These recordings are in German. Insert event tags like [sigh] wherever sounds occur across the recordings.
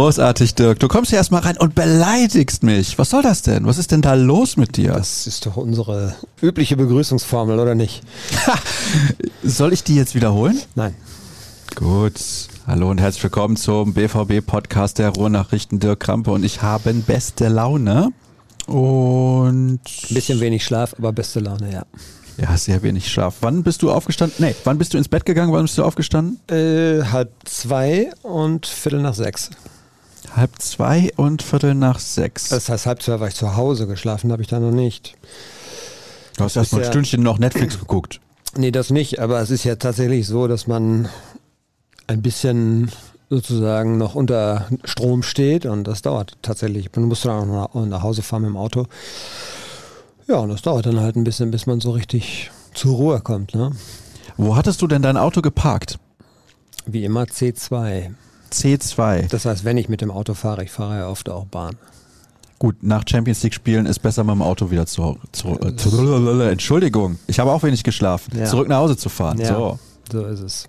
Großartig, Dirk. Du kommst hier erstmal rein und beleidigst mich. Was soll das denn? Was ist denn da los mit dir? Das ist doch unsere übliche Begrüßungsformel, oder nicht? soll ich die jetzt wiederholen? Nein. Gut. Hallo und herzlich willkommen zum BVB-Podcast der Ruhrnachrichten. Dirk Krampe und ich haben beste Laune. Und. Ein bisschen wenig Schlaf, aber beste Laune, ja. Ja, sehr wenig Schlaf. Wann bist du aufgestanden? Nee, wann bist du ins Bett gegangen? Wann bist du aufgestanden? Äh, halb zwei und Viertel nach sechs. Halb zwei und Viertel nach sechs. Das heißt, halb zwei war ich zu Hause, geschlafen habe ich da noch nicht. Du hast erst mal ein ja, Stündchen noch Netflix geguckt. Nee, das nicht, aber es ist ja tatsächlich so, dass man ein bisschen sozusagen noch unter Strom steht und das dauert tatsächlich. Man muss dann auch nach Hause fahren mit dem Auto. Ja, und das dauert dann halt ein bisschen, bis man so richtig zur Ruhe kommt. Ne? Wo hattest du denn dein Auto geparkt? Wie immer C2. C2. Das heißt, wenn ich mit dem Auto fahre, ich fahre ja oft auch Bahn. Gut, nach Champions League spielen ist besser mit dem Auto wieder zu, zu, äh, zu Entschuldigung, ich habe auch wenig geschlafen. Ja. Zurück nach Hause zu fahren. Ja, so. so ist es.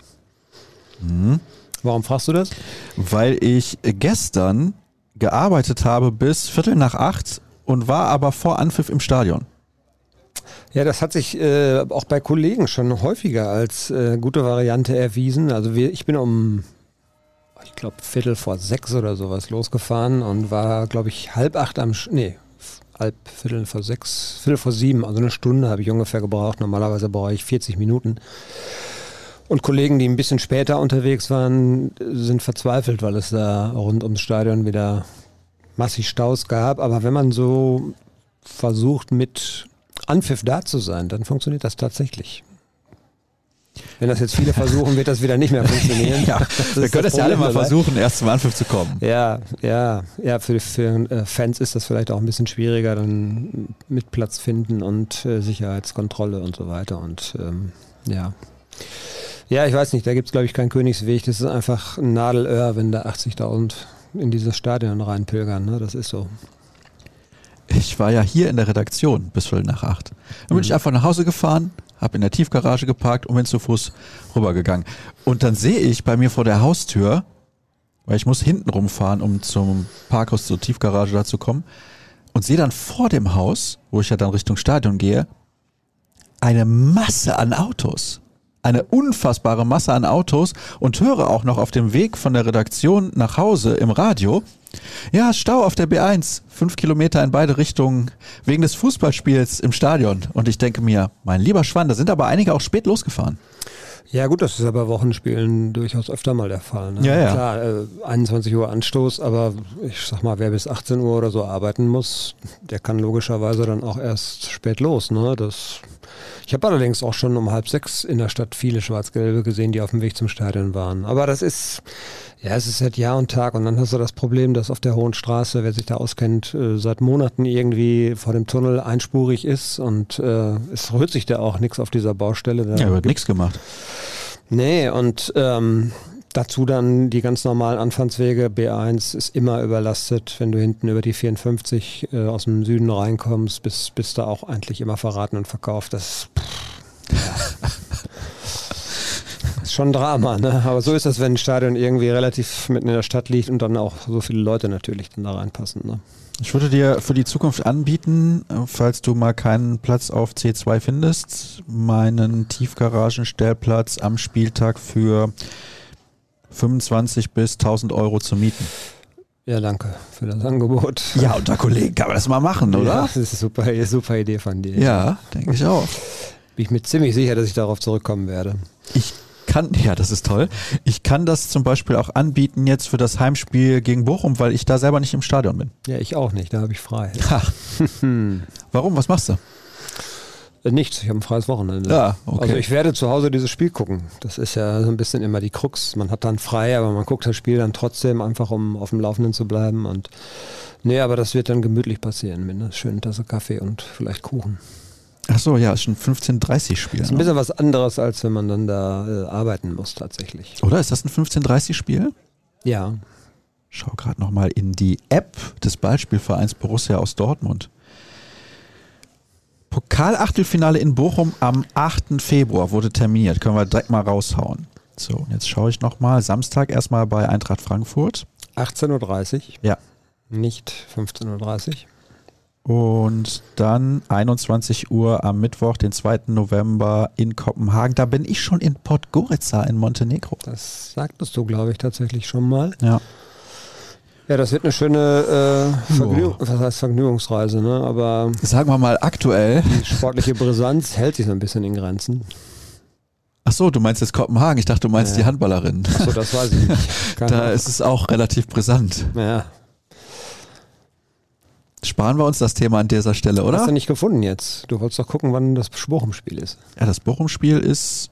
Mhm. Warum fragst du das? Weil ich gestern gearbeitet habe bis Viertel nach acht und war aber vor Anpfiff im Stadion. Ja, das hat sich äh, auch bei Kollegen schon häufiger als äh, gute Variante erwiesen. Also wir, ich bin um, glaube, Viertel vor sechs oder sowas losgefahren und war, glaube ich, halb acht am, Sch nee, halb Viertel vor sechs, Viertel vor sieben, also eine Stunde habe ich ungefähr gebraucht. Normalerweise brauche ich 40 Minuten. Und Kollegen, die ein bisschen später unterwegs waren, sind verzweifelt, weil es da rund ums Stadion wieder massig Staus gab. Aber wenn man so versucht, mit Anpfiff da zu sein, dann funktioniert das tatsächlich. Wenn das jetzt viele versuchen, wird das wieder nicht mehr funktionieren. [laughs] ja, wir können das ja alle mal versuchen, erst zum Anpfiff zu kommen. Ja, ja, ja, für, für äh, Fans ist das vielleicht auch ein bisschen schwieriger, dann mit Platz finden und äh, Sicherheitskontrolle und so weiter. Und ähm, ja. Ja, ich weiß nicht, da gibt es, glaube ich, keinen Königsweg. Das ist einfach ein Nadelöhr, wenn da 80.000 in dieses Stadion reinpilgern. Ne? Das ist so. Ich war ja hier in der Redaktion bis Viertel nach acht. Dann bin mhm. ich einfach nach Hause gefahren, habe in der Tiefgarage geparkt und bin zu Fuß rübergegangen. Und dann sehe ich bei mir vor der Haustür, weil ich muss hinten rumfahren, um zum Parkhaus zur Tiefgarage da zu kommen, und sehe dann vor dem Haus, wo ich ja dann Richtung Stadion gehe, eine Masse an Autos eine unfassbare Masse an Autos und höre auch noch auf dem Weg von der Redaktion nach Hause im Radio, ja, Stau auf der B1, fünf Kilometer in beide Richtungen wegen des Fußballspiels im Stadion. Und ich denke mir, mein lieber Schwan, da sind aber einige auch spät losgefahren. Ja gut, das ist ja bei Wochenspielen durchaus öfter mal der Fall. Ne? Ja, ja. Klar, äh, 21 Uhr Anstoß, aber ich sag mal, wer bis 18 Uhr oder so arbeiten muss, der kann logischerweise dann auch erst spät los. Ne? Das ich habe allerdings auch schon um halb sechs in der Stadt viele Schwarz-Gelbe gesehen, die auf dem Weg zum Stadion waren. Aber das ist, ja, es ist seit Jahr und Tag. Und dann hast du das Problem, dass auf der Hohen Straße, wer sich da auskennt, äh, seit Monaten irgendwie vor dem Tunnel einspurig ist. Und äh, es rührt sich da auch nichts auf dieser Baustelle. Da ja, wird nichts gemacht. Nee, und ähm, Dazu dann die ganz normalen Anfahrtswege. B1 ist immer überlastet. Wenn du hinten über die 54 äh, aus dem Süden reinkommst, bist, bist du auch eigentlich immer verraten und verkauft. Das [laughs] ist schon Drama, ne? Aber so ist das, wenn ein Stadion irgendwie relativ mitten in der Stadt liegt und dann auch so viele Leute natürlich dann da reinpassen. Ne? Ich würde dir für die Zukunft anbieten, falls du mal keinen Platz auf C2 findest, meinen Tiefgaragenstellplatz am Spieltag für 25 bis 1000 Euro zu mieten. Ja, danke für das Angebot. Ja, unter Kollegen kann man das mal machen, oder? Ja, das ist eine super, super Idee von dir. Ja, denke ich auch. [laughs] Bin ich mir ziemlich sicher, dass ich darauf zurückkommen werde. Ich kann, [laughs] ja, das ist toll. Ich kann das zum Beispiel auch anbieten jetzt für das Heimspiel gegen Bochum, weil ich da selber nicht im Stadion bin. Ja, ich auch nicht, da habe ich frei. Ach. [laughs] Warum? Was machst du? Äh, nichts, ich habe ein freies Wochenende. Ja, okay. Also ich werde zu Hause dieses Spiel gucken. Das ist ja so ein bisschen immer die Krux. Man hat dann frei, aber man guckt das Spiel dann trotzdem einfach, um auf dem Laufenden zu bleiben. Und nee, aber das wird dann gemütlich passieren mit einer schönen Tasse Kaffee und vielleicht Kuchen. Ach so, ja, ist schon 15.30 Spiel. Das ist ein bisschen ne? was anderes, als wenn man dann da äh, arbeiten muss tatsächlich. Oder ist das ein 15.30 Spiel? Ja. Schau gerade nochmal in die App des Ballspielvereins Borussia aus Dortmund. Pokalachtelfinale in Bochum am 8. Februar wurde terminiert. Können wir direkt mal raushauen. So, und jetzt schaue ich nochmal. Samstag erstmal bei Eintracht Frankfurt. 18.30 Uhr. Ja. Nicht 15.30 Uhr. Und dann 21 Uhr am Mittwoch, den 2. November in Kopenhagen. Da bin ich schon in Podgorica in Montenegro. Das sagtest du, glaube ich, tatsächlich schon mal. Ja. Ja, das wird eine schöne äh, Vergnüg was heißt Vergnügungsreise, ne? Aber Sagen wir mal aktuell. die sportliche Brisanz hält sich so ein bisschen in Grenzen. Ach so, du meinst jetzt Kopenhagen. Ich dachte, du meinst Ja. die Handballerin. Achso, das weiß ich nicht. [laughs] Keine Da ist es auch relativ brisant. ja. Sparen wir uns das Thema an dieser Stelle, Hast oder? du nicht gefunden jetzt? Du wolltest doch gucken, wann das Bochum-Spiel ist. Ja, das Bochum-Spiel ist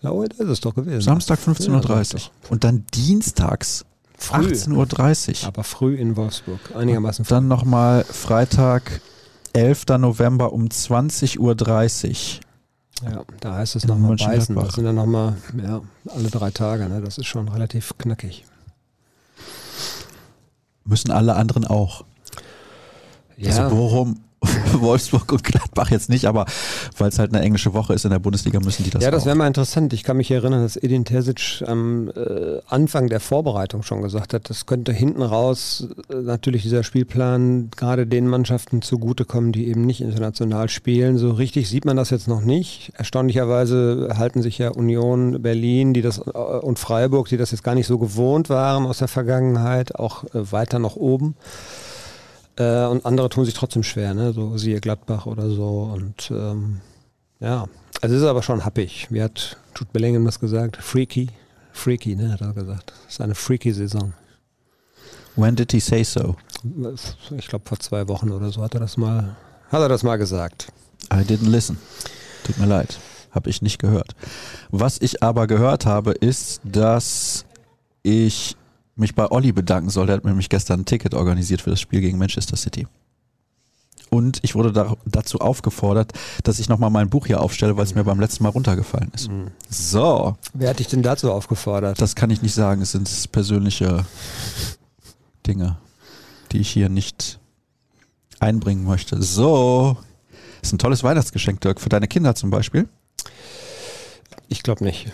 Ja, heute ist es doch gewesen. Samstag Ja, 15.30 sag Uhr. Und dann dienstags Früh. 18.30 Uhr. Aber früh in Wolfsburg. Einigermaßen früh. Dann nochmal Freitag, 11. November um 20.30 Uhr. Ja, da heißt es nochmal beißen. Das sind dann nochmal ja, alle drei Tage. Ne? Das ist schon relativ knackig. Müssen alle anderen auch. Ja, Also Bochum, [laughs] Wolfsburg und Gladbach jetzt nicht, aber weil es halt eine englische Woche ist in der Bundesliga, müssen die das ja das wäre mal interessant. Ich kann mich erinnern, dass Edin Terzic am äh, Anfang der Vorbereitung schon gesagt hat, das könnte hinten raus äh, natürlich dieser Spielplan gerade den Mannschaften zugutekommen, die eben nicht international spielen. So richtig sieht man das jetzt noch nicht. Erstaunlicherweise halten sich ja Union Berlin die das, äh, und Freiburg, die das jetzt gar nicht so gewohnt waren aus der Vergangenheit, auch äh, weiter nach oben. Äh, und andere tun sich trotzdem schwer, ne? so siehe Gladbach oder so. Und ähm, ja, also es ist aber schon happig. Wie hat Jude Bellingham das gesagt? Freaky. Freaky, ne, hat er gesagt. Es ist eine freaky Saison. When did he say so? Ich glaube vor zwei Wochen oder so hat er das mal, hat er das mal gesagt. I didn't listen. Tut mir leid. Habe ich nicht gehört. Was ich aber gehört habe, ist, dass ich mich bei Olli bedanken soll. Der hat mir nämlich gestern ein Ticket organisiert für das Spiel gegen Manchester City. Und ich wurde da, dazu aufgefordert, dass ich nochmal mein Buch hier aufstelle, weil es mir beim letzten Mal runtergefallen ist. So, Wer hat dich denn dazu aufgefordert? das kann ich nicht sagen. Es sind persönliche Dinge, die ich hier nicht einbringen möchte. So, ist ein tolles Weihnachtsgeschenk, Dirk, für deine Kinder zum Beispiel. Ich glaube nicht.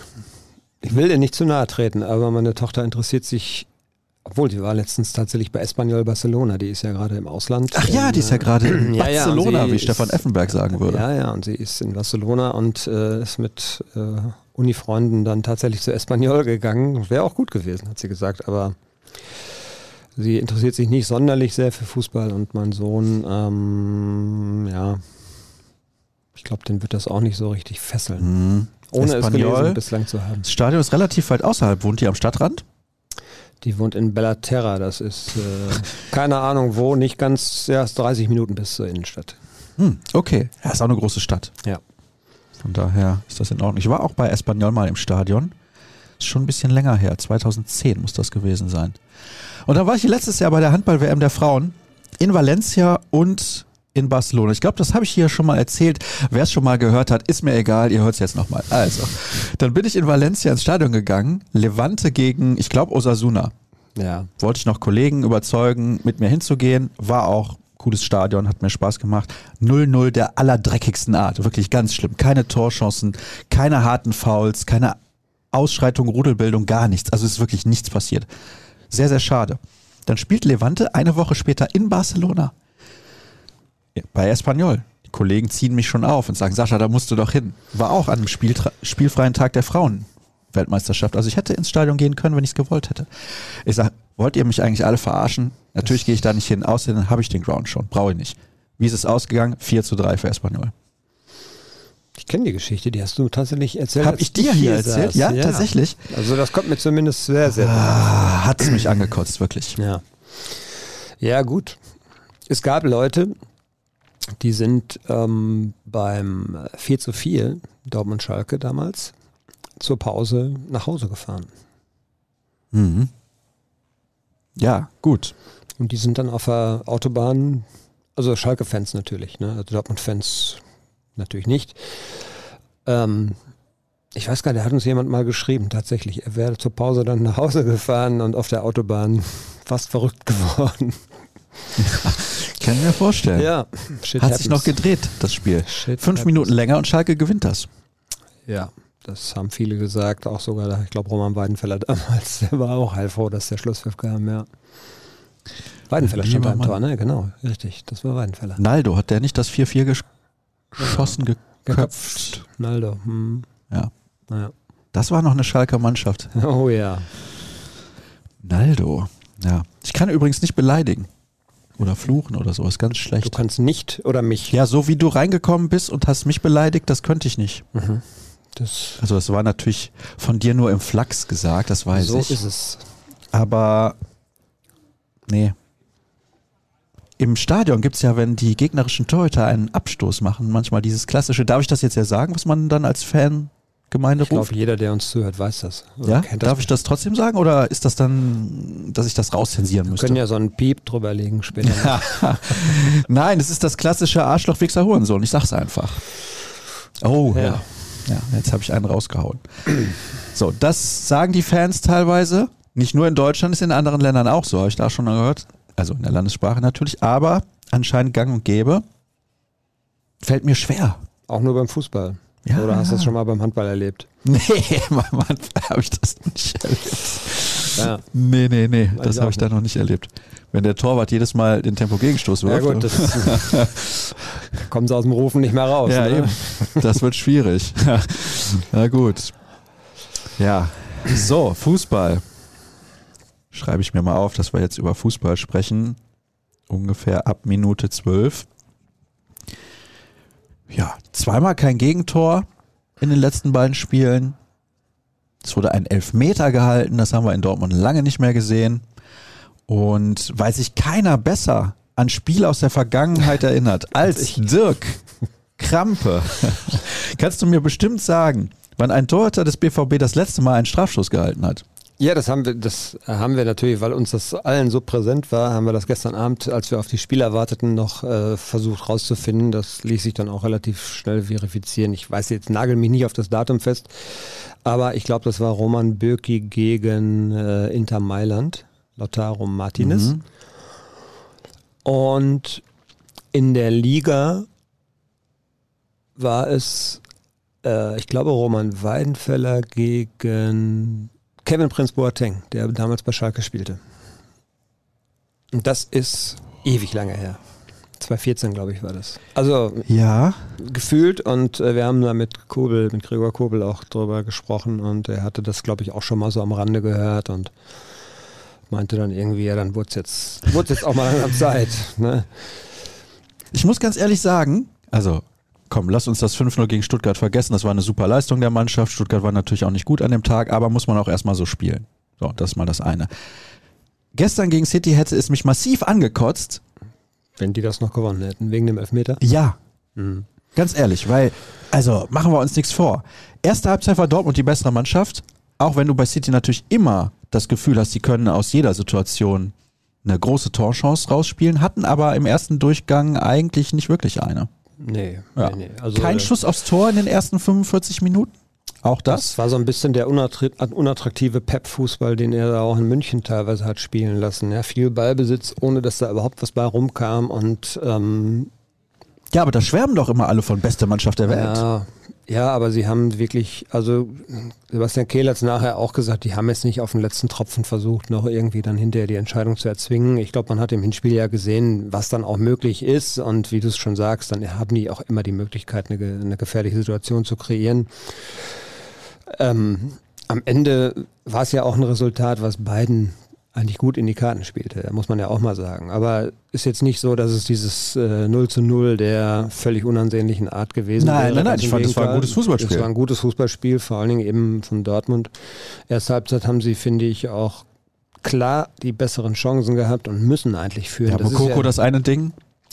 Ich will dir nicht zu nahe treten, aber meine Tochter interessiert sich, obwohl sie war letztens tatsächlich bei Espanyol Barcelona, die ist ja gerade im Ausland. Ach ja, die ist ja gerade in [clears throat] Ja, ja, Barcelona, sie wie Stefan Effenberg sagen würde. Ja, ja, und sie ist in Barcelona und äh, ist mit äh, Unifreunden dann tatsächlich zu Espanyol gegangen. Wäre auch gut gewesen, hat sie gesagt, aber sie interessiert sich nicht sonderlich sehr für Fußball und mein Sohn, ähm, ja, ich glaube, den wird das auch nicht so richtig fesseln, Hm. ohne Espanyol. es gelesen bislang zu haben. Das Stadion ist relativ weit außerhalb. Wohnt die am Stadtrand? Die wohnt in Bellaterra, das ist äh, keine Ahnung wo, nicht ganz, ist 30 Minuten bis zur Innenstadt. Hm, okay. Ja, ist auch eine große Stadt. Ja. Von daher ist das in Ordnung. Ich war auch bei Espanyol mal im Stadion. Ist schon ein bisschen länger her. 2010 muss das gewesen sein. Und da war ich letztes Jahr bei der Handball-WM der Frauen in Valencia und in Barcelona. Ich glaube, das habe ich hier schon mal erzählt. Wer es schon mal gehört hat, ist mir egal. Ihr hört es jetzt nochmal. Also, dann bin ich in Valencia ins Stadion gegangen. Levante gegen, ich glaube, Osasuna. Ja. wollte ich noch Kollegen überzeugen, mit mir hinzugehen. War auch cooles Stadion, hat mir Spaß gemacht. 0-0 der allerdreckigsten Art. Wirklich ganz schlimm. Keine Torchancen, keine harten Fouls, keine Ausschreitung, Rudelbildung, gar nichts. Also es ist wirklich nichts passiert. Sehr, sehr schade. Dann spielt Levante eine Woche später in Barcelona. Ja, Bei Espanyol. Die Kollegen ziehen mich schon auf und sagen, Sascha, da musst du doch hin. War auch an einem Spieltra spielfreien Tag der Frauen-Weltmeisterschaft. Also ich hätte ins Stadion gehen können, wenn ich es gewollt hätte. Ich sag, wollt ihr mich eigentlich alle verarschen? Natürlich gehe ich da nicht hin. Außerdem habe ich den Ground schon. Brauche ich nicht. Wie ist es ausgegangen? 4 zu 3 für Espanyol. Ich kenne die Geschichte, die hast du tatsächlich erzählt. Hab als ich dir hier erzählt? saß. Ja, tatsächlich. Also das kommt mir zumindest sehr, sehr Ah, hat es mich angekotzt, wirklich. Ja. Ja, gut. Es gab Leute, die sind ähm, beim 4 zu 4 Dortmund-Schalke damals zur Pause nach Hause gefahren. Mhm. Ja, gut. Und die sind dann auf der Autobahn, also Schalke-Fans natürlich, ne? also Dortmund-Fans natürlich nicht. Ähm, ich weiß gar nicht, da hat uns jemand mal geschrieben, tatsächlich. Er wäre zur Pause dann nach Hause gefahren und auf der Autobahn [laughs] fast verrückt geworden. [laughs] Kann mir vorstellen. Ja, shit Hat sich noch gedreht, das Spiel. Shit Fünf happens. Minuten länger und Schalke gewinnt das. Ja, Das haben viele gesagt, auch sogar, ich glaube, Roman Weidenfeller damals, der war auch heilfroh, dass der Schlusspfiff kam, ja. Weidenfeller stand da im Tor, ne? Genau, richtig, das war Weidenfeller. Naldo, hat der nicht das 4-4 geschossen, ja. geköpft? Naldo, hm. Ja. Naja. Das war noch eine Schalker Mannschaft. Oh ja. Naldo, ja. Ich kann übrigens nicht beleidigen oder fluchen oder sowas, ganz schlecht. Du kannst nicht oder mich? Ja, so wie du reingekommen bist und hast mich beleidigt, das könnte ich nicht. Mhm. Das also das war natürlich von dir nur im Flachs gesagt, das weiß so ich. So ist es. Aber nee. Im Stadion gibt es ja, wenn die gegnerischen Torhüter einen Abstoß machen, manchmal dieses klassische, darf ich das jetzt ja sagen, was man dann als Fan Gemeinde ich glaube, jeder, der uns zuhört, weiß das. Ja? Darf das ich das trotzdem sagen oder ist das dann, dass ich das rauszensieren müsste? Wir können ja so einen Piep drüber legen später. [laughs] Nein, es ist das klassische Arschloch, Wichser, Hurensohn. Ich sag's einfach. Oh, ja. Ja, ja jetzt habe ich einen rausgehauen. So, das sagen die Fans teilweise. Nicht nur in Deutschland, ist in anderen Ländern auch so, habe ich da schon gehört. Also in der Landessprache natürlich, aber anscheinend gang und gäbe. Fällt mir schwer. Auch nur beim Fußball. Ja, Oder hast du das schon mal beim Handball erlebt? [laughs] Nee, beim Handball habe ich das nicht erlebt. Ja. Nee, nee, nee, Weiß das habe ich da noch nicht erlebt. Wenn der Torwart jedes Mal den Tempo-Gegenstoß wirft. Ja gut, das [laughs] kommen sie aus dem Rufen nicht mehr raus. Ja, ne? eben. Das wird schwierig. [laughs] Na gut. Ja, so, Fußball. Schreibe ich mir mal auf, dass wir jetzt über Fußball sprechen. Ungefähr ab Minute 12 ja, zweimal kein Gegentor in den letzten beiden Spielen. Es wurde ein Elfmeter gehalten, das haben wir in Dortmund lange nicht mehr gesehen. Und weil sich keiner besser an Spiele aus der Vergangenheit erinnert [laughs] als Dirk Krampe, [laughs] kannst du mir bestimmt sagen, wann ein Torhüter des BVB das letzte Mal einen Strafstoß gehalten hat. Ja, das haben wir, das haben wir natürlich, weil uns das allen so präsent war, haben wir das gestern Abend, als wir auf die Spieler warteten, noch äh, versucht rauszufinden. Das ließ sich dann auch relativ schnell verifizieren. Ich weiß jetzt, nagel mich nicht auf das Datum fest, aber ich glaube, das war Roman Bürki gegen äh, Inter Mailand, Lautaro Martinez. Mhm. Und in der Liga war es, äh, ich glaube, Roman Weidenfeller gegen Kevin Prince Boateng, der damals bei Schalke spielte. Und das ist ewig lange her. 2014, glaube ich, war das. Also ja. gefühlt und äh, wir haben da mit Kobel, mit Gregor Kobel auch drüber gesprochen und er hatte das, glaube ich, auch schon mal so am Rande gehört und meinte dann irgendwie, ja, dann wurde es jetzt, jetzt auch mal an Zeit. Ne? Ich muss ganz ehrlich sagen, also komm, lass uns das 5-0 gegen Stuttgart vergessen. Das war eine super Leistung der Mannschaft. Stuttgart war natürlich auch nicht gut an dem Tag, aber muss man auch erstmal so spielen. So, das ist mal das eine. Gestern gegen City hätte es mich massiv angekotzt. Wenn die das noch gewonnen hätten, wegen dem Elfmeter? Ja. Mhm. Ganz ehrlich, weil, also machen wir uns nichts vor. Erste Halbzeit war Dortmund die bessere Mannschaft, auch wenn du bei City natürlich immer das Gefühl hast, sie können aus jeder Situation eine große Torchance rausspielen, hatten aber im ersten Durchgang eigentlich nicht wirklich eine. Nee, ja. nee, nee. Also, Kein Schuss aufs Tor in den ersten 45 Minuten? Auch das? Das war so ein bisschen der unattraktive Pep-Fußball, den er da auch in München teilweise hat spielen lassen. Ja, viel Ballbesitz, ohne dass da überhaupt was bei rumkam und ähm, ja, aber da schwärmen doch immer alle von beste Mannschaft der Welt. Ja, ja, aber sie haben wirklich, also Sebastian Kehl hat es nachher auch gesagt, die haben jetzt nicht auf den letzten Tropfen versucht, noch irgendwie dann hinterher die Entscheidung zu erzwingen. Ich glaube, man hat im Hinspiel ja gesehen, was dann auch möglich ist und wie du es schon sagst, dann haben die auch immer die Möglichkeit, eine, eine gefährliche Situation zu kreieren. Ähm, am Ende war es ja auch ein Resultat, was beiden eigentlich gut in die Karten spielte, muss man ja auch mal sagen. Aber ist jetzt nicht so, dass es dieses äh, 0 zu 0 der völlig unansehnlichen Art gewesen nein, wäre. Nein, nein, ich fand, es war ein gutes Fußballspiel. Es war ein gutes Fußballspiel, vor allen Dingen eben von Dortmund. Erste Halbzeit haben sie, finde ich, auch klar die besseren Chancen gehabt und müssen eigentlich führen. Ja, Mokoko ja, das eine Ding.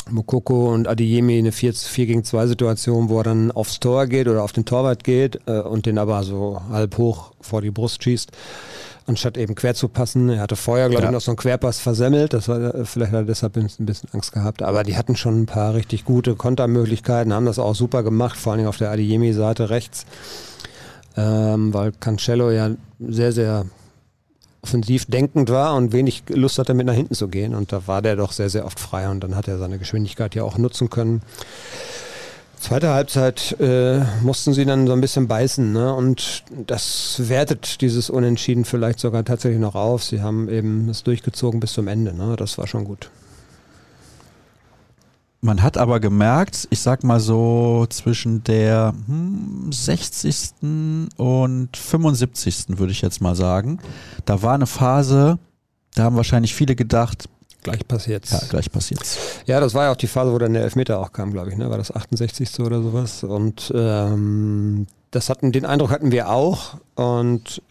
Mokoko und Adiyemi eine 4, 4 gegen 2 Situation, wo er dann aufs Tor geht oder auf den Torwart geht äh, und den aber so halb hoch vor die Brust schießt anstatt eben quer zu passen. Er hatte vorher, glaube ja. ich, noch so einen Querpass versemmelt. Das war äh, vielleicht hat er deshalb ein bisschen Angst gehabt. Aber die hatten schon ein paar richtig gute Kontermöglichkeiten, haben das auch super gemacht, vor allem auf der Adiemi-Seite rechts. Ähm, weil Cancello ja sehr, sehr offensiv denkend war und wenig Lust hatte, mit nach hinten zu gehen. Und da war der doch sehr, sehr oft frei und dann hat er seine Geschwindigkeit ja auch nutzen können. Zweite Halbzeit äh, mussten sie dann so ein bisschen beißen ne? und das wertet dieses Unentschieden vielleicht sogar tatsächlich noch auf. Sie haben eben es durchgezogen bis zum Ende. Ne? Das war schon gut. Man hat aber gemerkt, ich sag mal so zwischen der hm, 60. und 75. würde ich jetzt mal sagen, da war eine Phase, da haben wahrscheinlich viele gedacht, Gleich passiert's. ja, gleich passiert's. Ja, das war ja auch die Phase, wo dann der Elfmeter auch kam, glaube ich. Ne? War das 68. oder sowas? Und ähm, das hatten, den Eindruck hatten wir auch. Und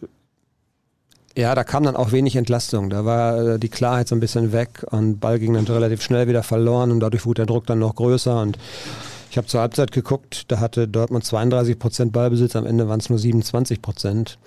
ja, da kam dann auch wenig Entlastung. Da war äh, die Klarheit so ein bisschen weg und Ball ging dann relativ schnell wieder verloren und dadurch wurde der Druck dann noch größer. Und ich habe zur Halbzeit geguckt, da hatte Dortmund 32 Prozent Ballbesitz, am Ende waren es nur 27 Prozent.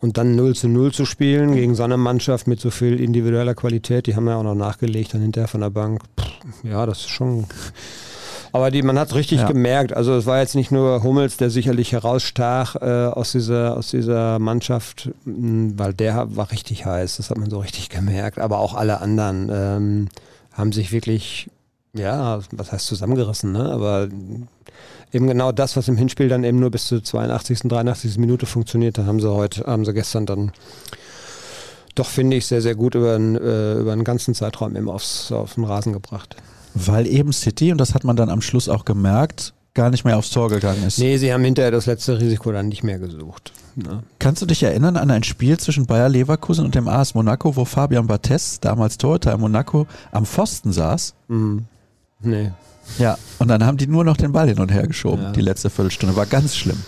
Und dann 0 zu 0 zu spielen gegen so eine Mannschaft mit so viel individueller Qualität, die haben ja auch noch nachgelegt dann hinterher von der Bank. Pff, ja, das ist schon. [laughs] Aber die, man hat richtig Ja. gemerkt, also es war jetzt nicht nur Hummels, der sicherlich herausstach äh, aus, dieser, aus dieser Mannschaft, weil der war richtig heiß, das hat man so richtig gemerkt. Aber auch alle anderen ähm, haben sich wirklich, ja, was heißt zusammengerissen, ne? aber eben genau das, was im Hinspiel dann eben nur bis zur 82., 83. Minute funktioniert, da haben sie heute, haben sie gestern dann doch, finde ich, sehr, sehr gut über, den, äh, über einen ganzen Zeitraum eben aufs, auf den Rasen gebracht. Weil eben City, und das hat man dann am Schluss auch gemerkt, gar nicht mehr aufs Tor gegangen ist. Nee, sie haben hinterher das letzte Risiko dann nicht mehr gesucht. Ne? Kannst du dich erinnern an ein Spiel zwischen Bayer Leverkusen und dem AS Monaco, wo Fabian Barthez, damals Torhüter in Monaco, am Pfosten saß? Mhm. Nee. Ja, und dann haben die nur noch den Ball hin und her geschoben, Ja. die letzte Viertelstunde. War ganz schlimm.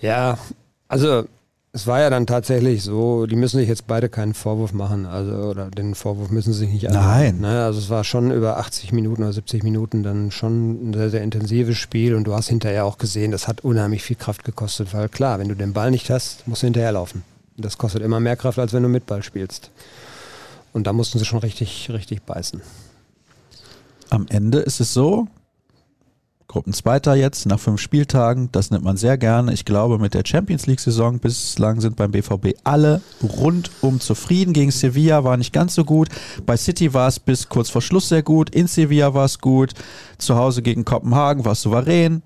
Ja, also es war ja dann tatsächlich so, die müssen sich jetzt beide keinen Vorwurf machen, also oder den Vorwurf müssen sie sich nicht Nein. Ne? Also es war schon über 80 Minuten oder 70 Minuten dann schon ein sehr, sehr intensives Spiel und du hast hinterher auch gesehen, das hat unheimlich viel Kraft gekostet, weil klar, wenn du den Ball nicht hast, musst du hinterherlaufen. Das kostet immer mehr Kraft, als wenn du mit Ball spielst. Und da mussten sie schon richtig, richtig beißen. Am Ende ist es so, Gruppenzweiter jetzt nach fünf Spieltagen, das nimmt man sehr gerne. Ich glaube, mit der Champions League-Saison bislang sind beim BVB alle rundum zufrieden. Gegen Sevilla war nicht ganz so gut. Bei City war es bis kurz vor Schluss sehr gut. In Sevilla war es gut. Zu Hause gegen Kopenhagen war es souverän.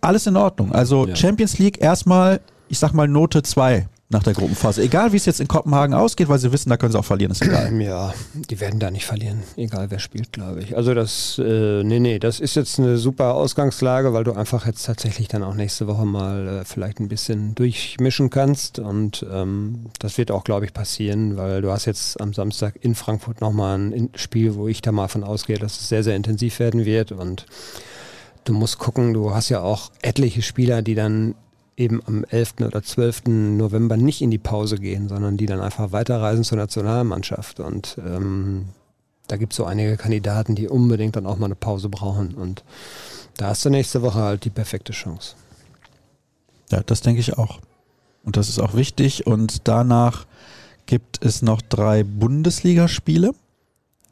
Alles in Ordnung. Also Ja. Champions League erstmal, ich sag mal Note 2 nach der Gruppenphase. Egal wie es jetzt in Kopenhagen ausgeht, weil sie wissen, da können sie auch verlieren, ist egal. Ja, die werden da nicht verlieren, egal wer spielt, glaube ich. Also das, äh, nee, nee, das ist jetzt eine super Ausgangslage, weil du einfach jetzt tatsächlich dann auch nächste Woche mal äh, vielleicht ein bisschen durchmischen kannst und ähm, das wird auch, glaube ich, passieren, weil du hast jetzt am Samstag in Frankfurt nochmal ein In- Spiel, wo ich da mal von ausgehe, dass es sehr, sehr intensiv werden wird und du musst gucken, du hast ja auch etliche Spieler, die dann eben am 11. oder 12. November nicht in die Pause gehen, sondern die dann einfach weiterreisen zur Nationalmannschaft. Und ähm, da gibt es so einige Kandidaten, die unbedingt dann auch mal eine Pause brauchen. Und da hast du nächste Woche halt die perfekte Chance. Ja, das denke ich auch. Und das ist auch wichtig. Und danach gibt es noch drei Bundesligaspiele.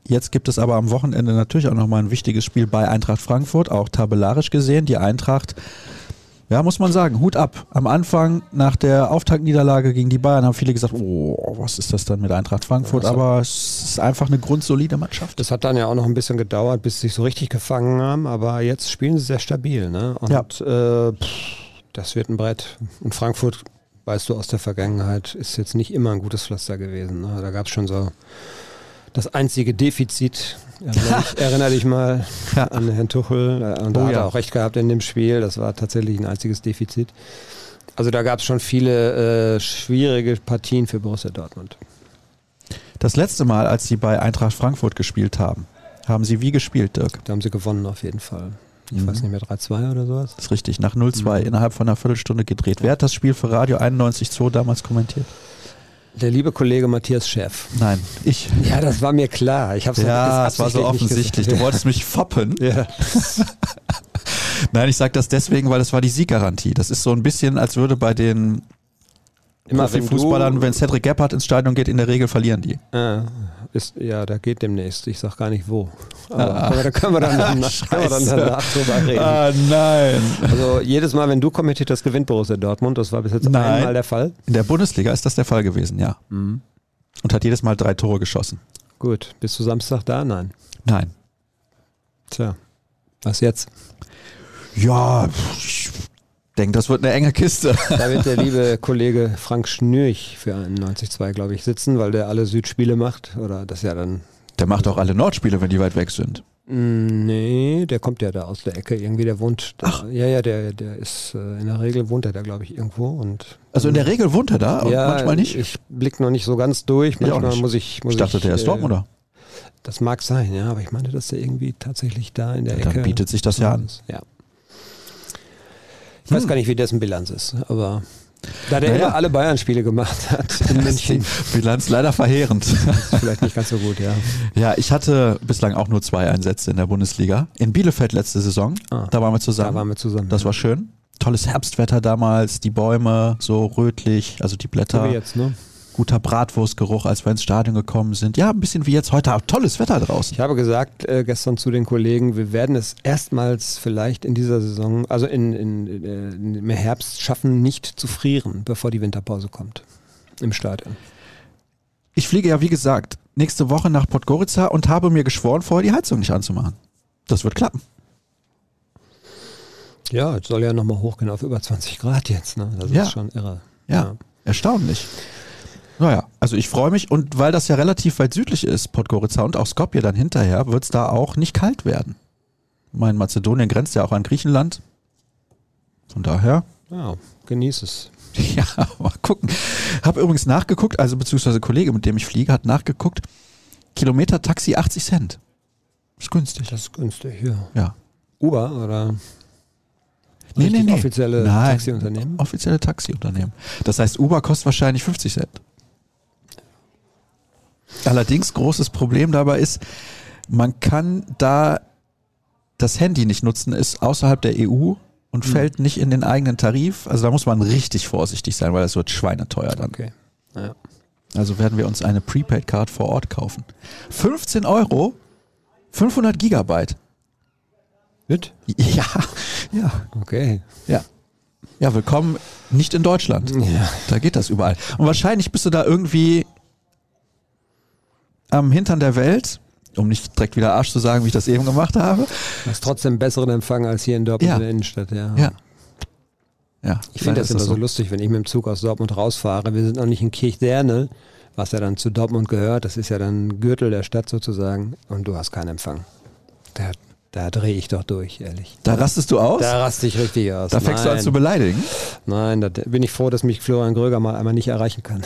Jetzt gibt es aber am Wochenende natürlich auch nochmal ein wichtiges Spiel bei Eintracht Frankfurt, auch tabellarisch gesehen. Die Eintracht, ja, muss man sagen, Hut ab. Am Anfang nach der Auftaktniederlage gegen die Bayern haben viele gesagt, oh, was ist das dann mit Eintracht Frankfurt? Ja, aber es ist einfach eine grundsolide Mannschaft. Das hat dann ja auch noch ein bisschen gedauert, bis sie sich so richtig gefangen haben, aber jetzt spielen sie sehr stabil. Ne? Und Ja. äh, pff, das wird ein Brett. Und Frankfurt, weißt du aus der Vergangenheit, ist jetzt nicht immer ein gutes Pflaster gewesen. Ne? Da gab es schon so das einzige Defizit. Erinner dich, erinner dich mal Ja. an Herrn Tuchel. äh, Und da Oh hat ja. er auch recht gehabt in dem Spiel. Das war tatsächlich ein einziges Defizit. Also da gab es schon viele äh, schwierige Partien für Borussia Dortmund. Das letzte Mal, als sie bei Eintracht Frankfurt gespielt haben, haben sie wie gespielt, Dirk? Da haben sie gewonnen auf jeden Fall. Ich Mhm. weiß nicht mehr, 3-2 oder sowas. Das ist richtig, nach 0-2 Mhm. innerhalb von einer Viertelstunde gedreht. Wer hat das Spiel für Radio 91.2 damals kommentiert? Der liebe Kollege Matthias Schäff. Nein, ich. Ja, das war mir klar. Ich hab's Ja, das es war so offensichtlich. Du wolltest mich foppen. Ja. [laughs] Nein, ich sage das deswegen, weil das war die Sieggarantie. Das ist so ein bisschen, als würde bei den Immer wenn Profifußballern, du- wenn Cedric Gebhardt ins Stadion geht, in der Regel verlieren die. Ah, ist, ja, da geht demnächst. Ich sag gar nicht wo. Aber, Ah. aber da können wir dann, [laughs] danach, können wir dann danach drüber reden. Ah, nein. Also jedes Mal, wenn du kommentiert hast, gewinnt Borussia Dortmund. Das war bis jetzt Nein. einmal der Fall. In der Bundesliga ist das der Fall gewesen, ja. Mhm. Und hat jedes Mal drei Tore geschossen. Gut, bist du Samstag da? Nein. Nein. Tja, was jetzt? Ja, ich denke, das wird eine enge Kiste. Da wird der [laughs] liebe Kollege Frank Schnürch für 91.2, glaube ich, sitzen, weil der alle Südspiele macht. Oder das ja dann. Der macht auch alle Nordspiele, wenn die weit weg sind. Mm, Nee, der kommt ja da aus der Ecke irgendwie, der wohnt da. Ach. Ja, ja, der, der ist, äh, in der Regel wohnt er da, glaube ich, irgendwo und. Also in der Regel wohnt er da, ja, manchmal nicht. Ich blick noch nicht so ganz durch. Ich Manchmal nicht. muss ich. Muss Ich dachte, der ist äh, Dortmunder. Das mag sein, ja, aber ich meine, dass der irgendwie tatsächlich da in der Ja, dann Ecke. bietet sich das ja an. Ja. Ich weiß Hm. gar nicht, wie dessen Bilanz ist, aber da der Naja. immer alle Bayern-Spiele gemacht hat [laughs] in München, Bilanz leider verheerend. vielleicht nicht ganz so gut, ja. [laughs] Ja, ich hatte bislang auch nur zwei Einsätze in der Bundesliga. In Bielefeld letzte Saison. Ah. da waren wir zusammen. Da waren wir zusammen. das war schön. Tolles Herbstwetter damals, die Bäume so rötlich, also die so Blätter. wie jetzt, ne? Guter Bratwurstgeruch, als wir ins Stadion gekommen sind. Ja, ein bisschen wie jetzt heute. Tolles Wetter draußen. Ich habe gesagt äh, gestern zu den Kollegen, wir werden es erstmals vielleicht in dieser Saison, also in, in, äh, im Herbst schaffen, nicht zu frieren, bevor die Winterpause kommt im Stadion. Ich fliege ja, wie gesagt, nächste Woche nach Podgorica und habe mir geschworen, vorher die Heizung nicht anzumachen. Das wird klappen. Ja, es soll ja nochmal hochgehen auf über 20 Grad jetzt, ne? Das Ja. ist schon irre. Ja, erstaunlich. Naja, also ich freue mich und weil das ja relativ weit südlich ist, Podgorica und auch Skopje dann hinterher, wird es da auch nicht kalt werden. Ich meine, Mazedonien grenzt ja auch an Griechenland. Von daher, Ja, genieß es. [laughs] ja, mal gucken. Hab übrigens nachgeguckt, also beziehungsweise Kollege, mit dem ich fliege, hat nachgeguckt, Kilometer Taxi 80 Cent. Ist günstig. Das ist günstig, ja. Ja. Uber oder Nee, nee, nee. offizielle Nein. Taxiunternehmen? Offizielle Taxiunternehmen. Das heißt, Uber kostet wahrscheinlich 50 Cent. Allerdings großes Problem dabei ist, man kann da das Handy nicht nutzen, ist außerhalb der EU und Hm. fällt nicht in den eigenen Tarif. Also da muss man richtig vorsichtig sein, weil das wird schweineteuer dann. Okay. Ja. Also werden wir uns eine Prepaid-Card vor Ort kaufen. 15 Euro, 500 Gigabyte. Mit? Ja, ja, Okay. ja. Ja, willkommen nicht in Deutschland. Ja. Da geht das überall. Und wahrscheinlich bist du da irgendwie am Hintern der Welt, um nicht direkt wieder Arsch zu sagen, wie ich das eben gemacht habe. Du hast trotzdem besseren Empfang als hier in Dortmund Ja. in der Innenstadt, ja. Ja. Ja, Ich finde das immer so lustig, wenn ich mit dem Zug aus Dortmund rausfahre. Wir sind noch nicht in Kirchderne, was ja dann zu Dortmund gehört. Das ist ja dann Gürtel der Stadt sozusagen. Und du hast keinen Empfang. Da, da drehe ich doch durch, ehrlich. Da rastest du aus? Da raste ich richtig aus. Da fängst du an Nein. zu beleidigen? Nein, da bin ich froh, dass mich Florian Gröger mal einmal nicht erreichen kann.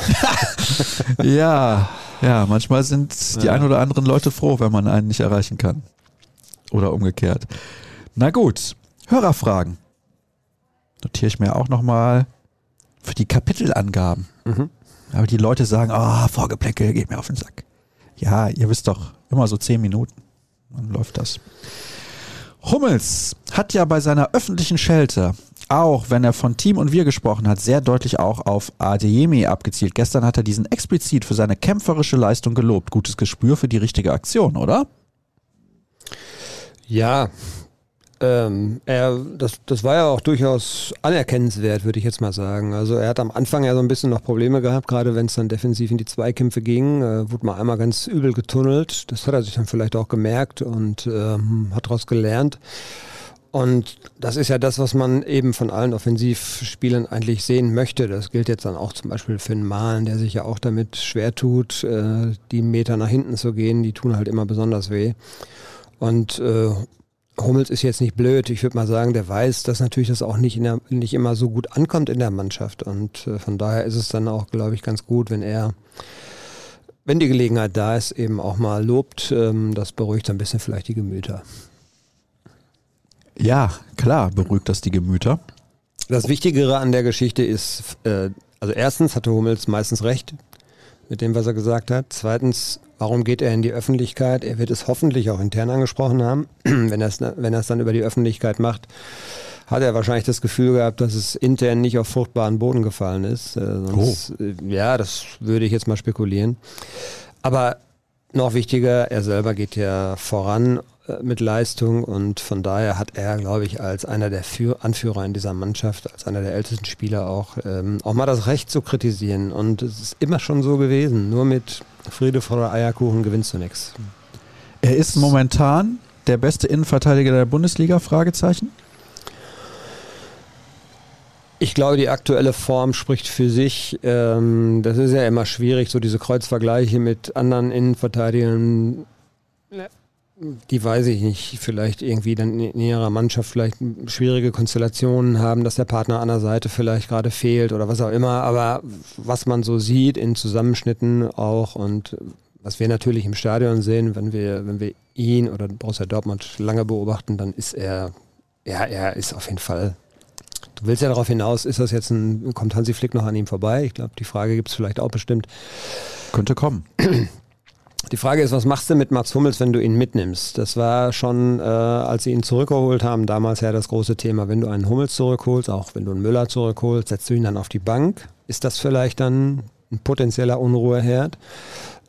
[laughs] ja, ja, manchmal sind die Ja. ein oder anderen Leute froh, wenn man einen nicht erreichen kann. Oder umgekehrt. Na gut, Hörerfragen. Notiere ich mir auch nochmal für die Kapitelangaben. Mhm. Aber die Leute sagen, ah, Vorgeplänkel, geht mir auf den Sack. Ja, ihr wisst doch, immer so zehn Minuten. Dann läuft das. Hummels hat ja bei seiner öffentlichen Schelte, auch wenn er von Team und Wir gesprochen hat, sehr deutlich auch auf Adeyemi abgezielt. Gestern hat er diesen explizit für seine kämpferische Leistung gelobt. Gutes Gespür für die richtige Aktion, oder? Ja, ähm, er, das, das war ja auch durchaus anerkennenswert, würde ich jetzt mal sagen. Also er hat am Anfang ja so ein bisschen noch Probleme gehabt, gerade wenn es dann defensiv in die Zweikämpfe ging, äh, wurde mal einmal ganz übel getunnelt. Das hat er sich dann vielleicht auch gemerkt und ähm, hat daraus gelernt. Und das ist ja das, was man eben von allen Offensivspielern eigentlich sehen möchte. Das gilt jetzt dann auch zum Beispiel für einen Malen, der sich ja auch damit schwer tut, äh, die Meter nach hinten zu gehen. Die tun halt immer besonders weh. Und äh, Hummels ist jetzt nicht blöd. Ich würde mal sagen, der weiß, dass natürlich das auch nicht, in der, nicht immer so gut ankommt in der Mannschaft. Und äh, von daher ist es dann auch, glaube ich, ganz gut, wenn er, wenn die Gelegenheit da ist, eben auch mal lobt. Ähm, das beruhigt ein bisschen vielleicht die Gemüter. Ja, klar, beruhigt das die Gemüter. Das Wichtigere an der Geschichte ist, äh, also erstens hatte Hummels meistens recht mit dem, was er gesagt hat. Zweitens, warum geht er in die Öffentlichkeit? Er wird es hoffentlich auch intern angesprochen haben. [clears throat] wenn er es wenn dann über die Öffentlichkeit macht, hat er wahrscheinlich das Gefühl gehabt, dass es intern nicht auf fruchtbaren Boden gefallen ist. Äh, sonst, äh, Ja, das würde ich jetzt mal spekulieren. Aber noch wichtiger, er selber geht ja voran mit Leistung und von daher hat er, glaube ich, als einer der Für Anführer in dieser Mannschaft, als einer der ältesten Spieler auch, ähm, auch mal das Recht zu kritisieren. Und es ist immer schon so gewesen. Nur mit Friede vor der Eierkuchen gewinnst du nichts. Er ist momentan der beste Innenverteidiger der Bundesliga, Fragezeichen. Ich glaube, die aktuelle Form spricht für sich. Ähm, das ist ja immer schwierig, so diese Kreuzvergleiche mit anderen Innenverteidigern. Die weiß ich nicht, vielleicht irgendwie dann in ihrer Mannschaft vielleicht schwierige Konstellationen haben, dass der Partner an der Seite vielleicht gerade fehlt oder was auch immer. Aber was man so sieht in Zusammenschnitten auch und was wir natürlich im Stadion sehen, wenn wir, wenn wir ihn oder Borussia Dortmund lange beobachten, dann ist er, ja, er ist auf jeden Fall Du willst ja darauf hinaus, ist das jetzt ein, kommt Hansi Flick noch an ihm vorbei? Ich glaube, die Frage gibt es vielleicht auch bestimmt. Könnte kommen. [clears throat] Die Frage ist, was machst du mit Mats Hummels, wenn du ihn mitnimmst? Das war schon, äh, als sie ihn zurückgeholt haben, damals ja das große Thema. Wenn du einen Hummels zurückholst, auch wenn du einen Müller zurückholst, setzt du ihn dann auf die Bank. Ist das vielleicht dann ein potenzieller Unruheherd?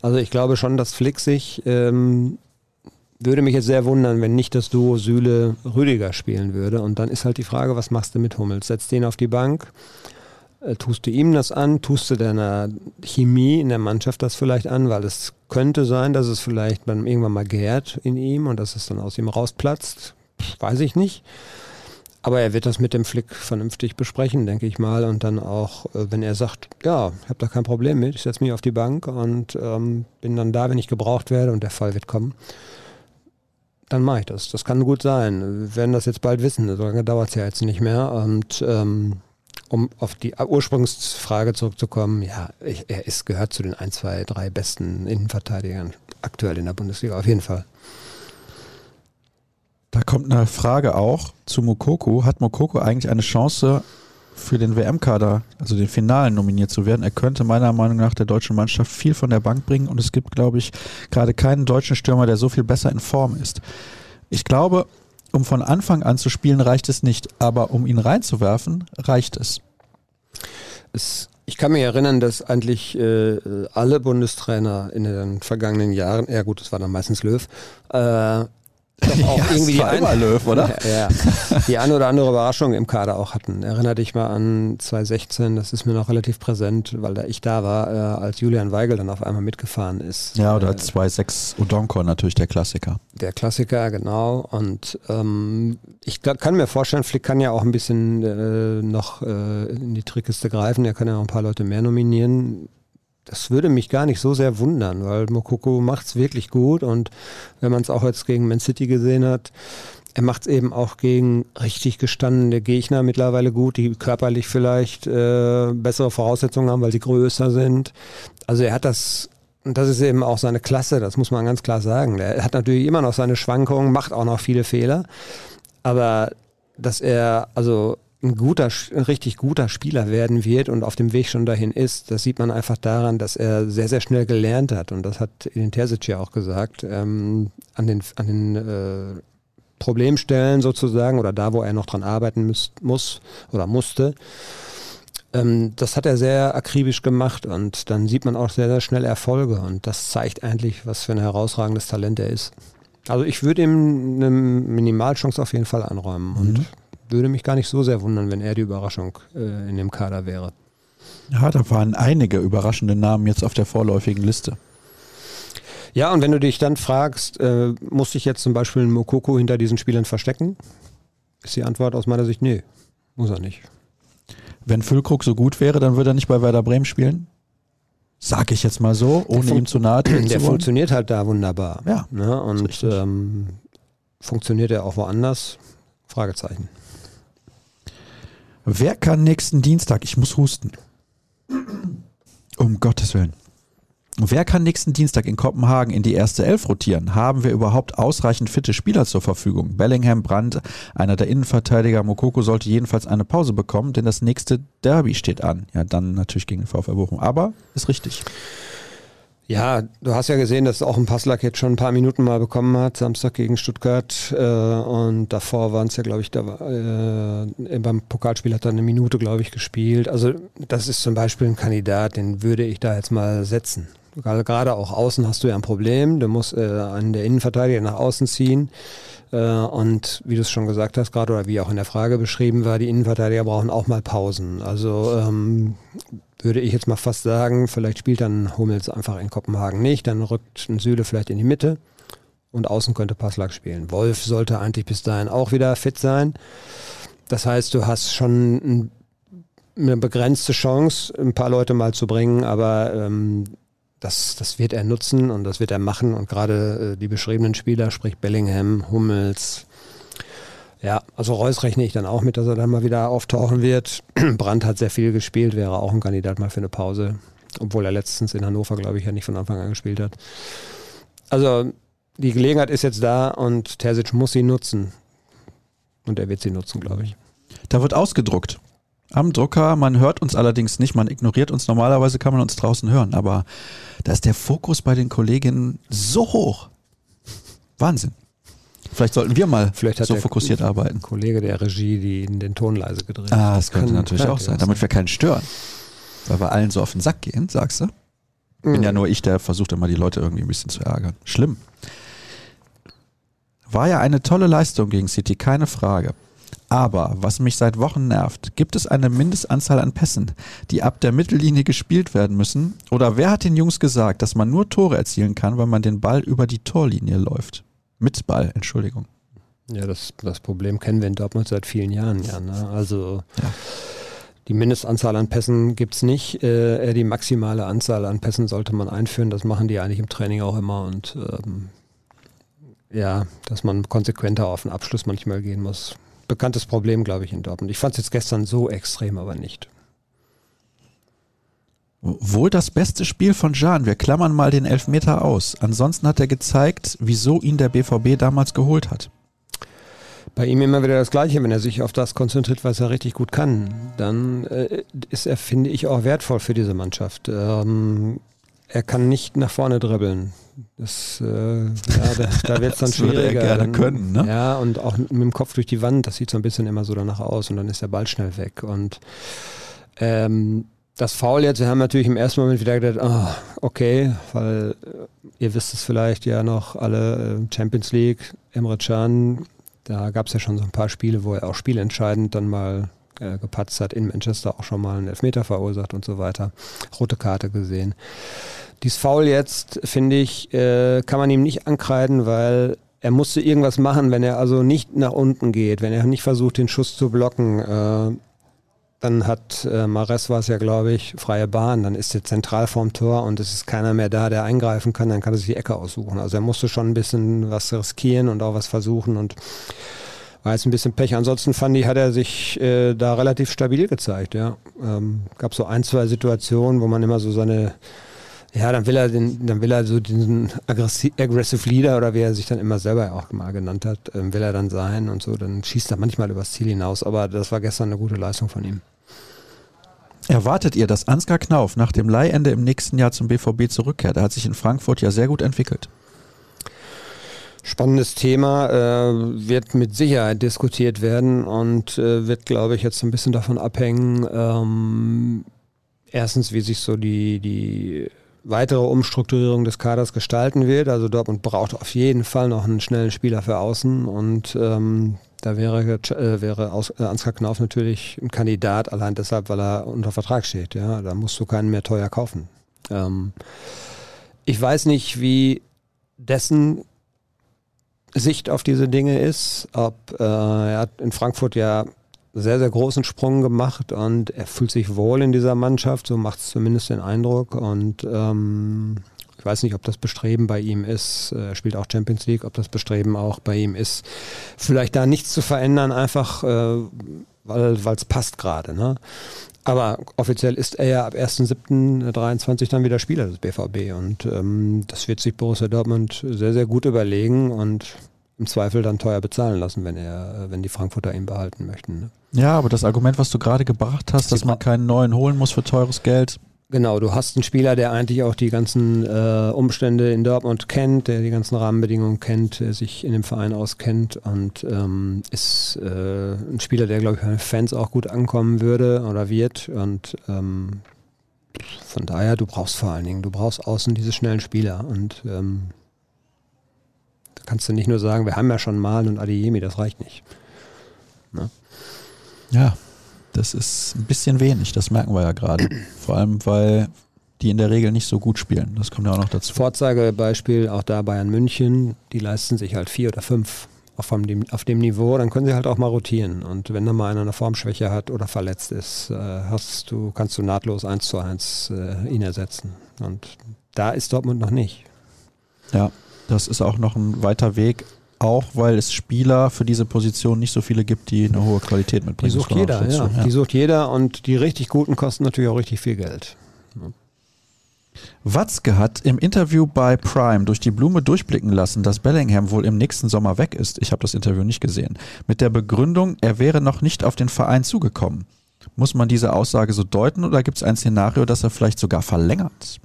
Also ich glaube schon, dass Flick sich ähm, würde mich jetzt sehr wundern, wenn nicht das Duo Süle Rüdiger spielen würde. Und dann ist halt die Frage, was machst du mit Hummels? Setzt den auf die Bank? Äh, tust du ihm das an? Tust du deiner Chemie in der Mannschaft das vielleicht an? Weil es könnte sein, dass es vielleicht irgendwann mal gärt in ihm und dass es dann aus ihm rausplatzt. Weiß ich nicht. Aber er wird das mit dem Flick vernünftig besprechen, denke ich mal. Und dann auch, äh, wenn er sagt, ja, ich habe da kein Problem mit, ich setze mich auf die Bank und ähm, bin dann da, wenn ich gebraucht werde und der Fall wird kommen dann mache ich das. Das kann gut sein. Wir werden das jetzt bald wissen. So lange dauert es ja jetzt nicht mehr. Und ähm, um auf die Ursprungsfrage zurückzukommen, ja, er ist, gehört zu den 1, 2, 3 besten Innenverteidigern aktuell in der Bundesliga, auf jeden Fall. Da kommt eine Frage auch zu Mokoko. Hat Mokoko eigentlich eine Chance, für den WM-Kader, also den Finalen nominiert zu werden. Er könnte meiner Meinung nach der deutschen Mannschaft viel von der Bank bringen und es gibt, glaube ich, gerade keinen deutschen Stürmer, der so viel besser in Form ist. Ich glaube, um von Anfang an zu spielen, reicht es nicht, aber um ihn reinzuwerfen, reicht es. es ich kann mich erinnern, dass eigentlich äh, alle Bundestrainer in den vergangenen Jahren, ja gut, das war dann meistens Löw, äh, [laughs] doch auch ja, irgendwie die eine, Löw, oder? [laughs] Ja, die eine oder andere Überraschung im Kader auch hatten. Erinnere dich mal an 2016, das ist mir noch relativ präsent, weil da ich da war, äh, als Julian Weigel dann auf einmal mitgefahren ist. Ja, oder äh, 2-6 Udonkor natürlich der Klassiker. Der Klassiker, genau. Und ähm, ich kann mir vorstellen, Flick kann ja auch ein bisschen äh, noch äh, in die Trickkiste greifen. Er kann ja noch ein paar Leute mehr nominieren das würde mich gar nicht so sehr wundern, weil Mokoko macht es wirklich gut und wenn man es auch jetzt gegen Man City gesehen hat, er macht es eben auch gegen richtig gestandene Gegner mittlerweile gut, die körperlich vielleicht äh, bessere Voraussetzungen haben, weil sie größer sind. Also er hat das, und das ist eben auch seine Klasse, das muss man ganz klar sagen. Er hat natürlich immer noch seine Schwankungen, macht auch noch viele Fehler, aber dass er also ein guter, ein richtig guter Spieler werden wird und auf dem Weg schon dahin ist, das sieht man einfach daran, dass er sehr, sehr schnell gelernt hat. Und das hat Edin Terzic ja auch gesagt, ähm, an den, an den äh, Problemstellen sozusagen oder da, wo er noch dran arbeiten muss, muss oder musste. Ähm, das hat er sehr akribisch gemacht und dann sieht man auch sehr, sehr schnell Erfolge und das zeigt eigentlich, was für ein herausragendes Talent er ist. Also ich würde ihm eine Minimalchance auf jeden Fall anräumen mhm. Würde mich gar nicht so sehr wundern, wenn er die Überraschung äh, in dem Kader wäre. Ja, da waren einige überraschende Namen jetzt auf der vorläufigen Liste. Ja, und wenn du dich dann fragst, äh, muss ich jetzt zum Beispiel einen Mokoko hinter diesen Spielern verstecken? Ist die Antwort aus meiner Sicht, nee, muss er nicht. Wenn Füllkrug so gut wäre, dann würde er nicht bei Werder Bremen spielen? Sag ich jetzt mal so, ohne ihm zu nahe treten Der zu funktioniert halt da wunderbar. Ja. Ne? Und ähm, funktioniert er auch woanders? Fragezeichen. Wer kann nächsten Dienstag, ich muss husten. Um Gottes Willen. Wer kann nächsten Dienstag in Kopenhagen in die erste Elf rotieren? Haben wir überhaupt ausreichend fitte Spieler zur Verfügung? Bellingham, Brandt, einer der Innenverteidiger, Mokoko sollte jedenfalls eine Pause bekommen, denn das nächste Derby steht an. Ja, dann natürlich gegen den VfL Bochum. Aber ist richtig. Ja, du hast ja gesehen, dass auch ein Passlack jetzt schon ein paar Minuten mal bekommen hat, Samstag gegen Stuttgart. Äh, und davor waren es ja, glaube ich, da, äh, beim Pokalspiel hat er eine Minute, glaube ich, gespielt. Also das ist zum Beispiel ein Kandidat, den würde ich da jetzt mal setzen. Gerade auch außen hast du ja ein Problem. Du musst äh, einen der Innenverteidiger nach außen ziehen. Äh, und wie du es schon gesagt hast, gerade oder wie auch in der Frage beschrieben war, die Innenverteidiger brauchen auch mal Pausen. Also ähm, würde ich jetzt mal fast sagen, vielleicht spielt dann Hummels einfach in Kopenhagen nicht, dann rückt ein Süle vielleicht in die Mitte und außen könnte Passlack spielen. Wolf sollte eigentlich bis dahin auch wieder fit sein. Das heißt, du hast schon ein eine begrenzte Chance, ein paar Leute mal zu bringen, aber ähm, das, das wird er nutzen und das wird er machen. Und gerade äh, die beschriebenen Spieler, sprich Bellingham, Hummels, ja, also Reus rechne ich dann auch mit, dass er dann mal wieder auftauchen wird. [clears throat] Brandt hat sehr viel gespielt, wäre auch ein Kandidat mal für eine Pause, obwohl er letztens in Hannover, glaube ich, ja nicht von Anfang an gespielt hat. Also die Gelegenheit ist jetzt da und Terzic muss sie nutzen. Und er wird sie nutzen, glaube ich. Da wird ausgedruckt. Am Drucker, man hört uns allerdings nicht, man ignoriert uns. Normalerweise kann man uns draußen hören, aber da ist der Fokus bei den Kolleginnen so hoch. Wahnsinn. Vielleicht sollten wir mal Vielleicht so fokussiert arbeiten. Kollege der Regie, die in den Ton leise gedreht Ah, das könnte kann, natürlich auch sein, damit wir keinen stören. Weil wir allen so auf den Sack gehen, sagst du? Bin mhm. ja nur ich, der versucht immer die Leute irgendwie ein bisschen zu ärgern. Schlimm. War ja eine tolle Leistung gegen City, keine Frage. Aber was mich seit Wochen nervt, gibt es eine Mindestanzahl an Pässen, die ab der Mittellinie gespielt werden müssen? Oder wer hat den Jungs gesagt, dass man nur Tore erzielen kann, wenn man den Ball über die Torlinie läuft? Mit Ball, Entschuldigung. Ja, das, das Problem kennen wir in Dortmund seit vielen Jahren ja. Ne? Also ja. die Mindestanzahl an Pässen gibt es nicht. Äh, die maximale Anzahl an Pässen sollte man einführen. Das machen die eigentlich im Training auch immer. Und ähm, ja, dass man konsequenter auf den Abschluss manchmal gehen muss. Bekanntes Problem, glaube ich, in Dortmund. Ich fand es jetzt gestern so extrem, aber nicht. Wohl das beste Spiel von Jan. Wir klammern mal den Elfmeter aus. Ansonsten hat er gezeigt, wieso ihn der BVB damals geholt hat. Bei ihm immer wieder das Gleiche, wenn er sich auf das konzentriert, was er richtig gut kann, dann äh, ist er, finde ich, auch wertvoll für diese Mannschaft. Ähm, er kann nicht nach vorne dribbeln. Das, äh, ja, da, da wird es dann [laughs] das schwieriger. Würde er gerne können, ne? Ja, und auch mit dem Kopf durch die Wand, das sieht so ein bisschen immer so danach aus und dann ist der Ball schnell weg. Und ähm, das Foul jetzt, wir haben natürlich im ersten Moment wieder gedacht, oh, okay, weil äh, ihr wisst es vielleicht ja noch alle, äh, Champions League, Emre Can, da gab es ja schon so ein paar Spiele, wo er auch spielentscheidend dann mal äh, gepatzt hat, in Manchester auch schon mal einen Elfmeter verursacht und so weiter, rote Karte gesehen. Dies Foul jetzt, finde ich, äh, kann man ihm nicht ankreiden, weil er musste irgendwas machen, wenn er also nicht nach unten geht, wenn er nicht versucht, den Schuss zu blocken. Äh, dann hat äh, Mares war es ja, glaube ich, freie Bahn. Dann ist er zentral vorm Tor und es ist keiner mehr da, der eingreifen kann. Dann kann er sich die Ecke aussuchen. Also er musste schon ein bisschen was riskieren und auch was versuchen und war jetzt ein bisschen Pech. Ansonsten fand ich, hat er sich äh, da relativ stabil gezeigt. Ja, ähm, gab so ein, zwei Situationen, wo man immer so seine ja, dann will er den, dann will er so diesen Aggressive Leader oder wie er sich dann immer selber auch mal genannt hat, ähm, will er dann sein und so. Dann schießt er manchmal übers Ziel hinaus. Aber das war gestern eine gute Leistung von ihm. Erwartet ihr, dass Ansgar Knauf nach dem Leihende im nächsten Jahr zum BVB zurückkehrt? Er hat sich in Frankfurt ja sehr gut entwickelt. Spannendes Thema, äh, wird mit Sicherheit diskutiert werden und äh, wird, glaube ich, jetzt ein bisschen davon abhängen, ähm, erstens, wie sich so die, die weitere Umstrukturierung des Kaders gestalten wird. Also Dortmund braucht auf jeden Fall noch einen schnellen Spieler für außen und ähm, da wäre, äh, wäre Aus, äh, Ansgar Knauf natürlich ein Kandidat, allein deshalb, weil er unter Vertrag steht. Ja, da musst du keinen mehr teuer kaufen. Ähm, ich weiß nicht, wie dessen Sicht auf diese Dinge ist. Ob äh, er hat in Frankfurt ja sehr, sehr großen Sprung gemacht und er fühlt sich wohl in dieser Mannschaft, so macht es zumindest den Eindruck. Und ähm, ich weiß nicht, ob das Bestreben bei ihm ist, er spielt auch Champions League, ob das Bestreben auch bei ihm ist, vielleicht da nichts zu verändern, einfach äh, weil es passt gerade. Ne? Aber offiziell ist er ja ab 1.7.23 dann wieder Spieler des BVB und ähm, das wird sich Borussia Dortmund sehr, sehr gut überlegen und im Zweifel dann teuer bezahlen lassen, wenn er, wenn die Frankfurter ihn behalten möchten. Ne? Ja, aber das Argument, was du gerade gebracht hast, dass man keinen neuen holen muss für teures Geld, Genau, du hast einen Spieler, der eigentlich auch die ganzen äh, Umstände in Dortmund kennt, der die ganzen Rahmenbedingungen kennt, der sich in dem Verein auskennt und ähm, ist äh, ein Spieler, der, glaube ich, bei Fans auch gut ankommen würde oder wird. Und ähm, von daher, du brauchst vor allen Dingen, du brauchst außen diese schnellen Spieler. Und ähm, da kannst du nicht nur sagen, wir haben ja schon Malen und Adeyemi, das reicht nicht. Ne? Ja, das ist ein bisschen wenig, das merken wir ja gerade. [clears throat] Vor allem, weil die in der Regel nicht so gut spielen. Das kommt ja auch noch dazu. Vorzeigebeispiel auch da Bayern München, die leisten sich halt vier oder fünf auf dem, auf dem Niveau, dann können sie halt auch mal rotieren. Und wenn da mal einer eine Formschwäche hat oder verletzt ist, äh, hast du, kannst du nahtlos eins zu eins äh, ihn ersetzen. Und da ist Dortmund noch nicht. Ja, das ist auch noch ein weiter Weg, auch weil es Spieler für diese Position nicht so viele gibt, die eine hohe Qualität mitbringen. Die sucht jeder, ja. ja. Die sucht jeder und die richtig guten kosten natürlich auch richtig viel Geld. Watzke hat im Interview bei Prime durch die Blume durchblicken lassen, dass Bellingham wohl im nächsten Sommer weg ist. Ich habe das Interview nicht gesehen. Mit der Begründung, er wäre noch nicht auf den Verein zugekommen. Muss man diese Aussage so deuten oder gibt es ein Szenario, dass er vielleicht sogar verlängert?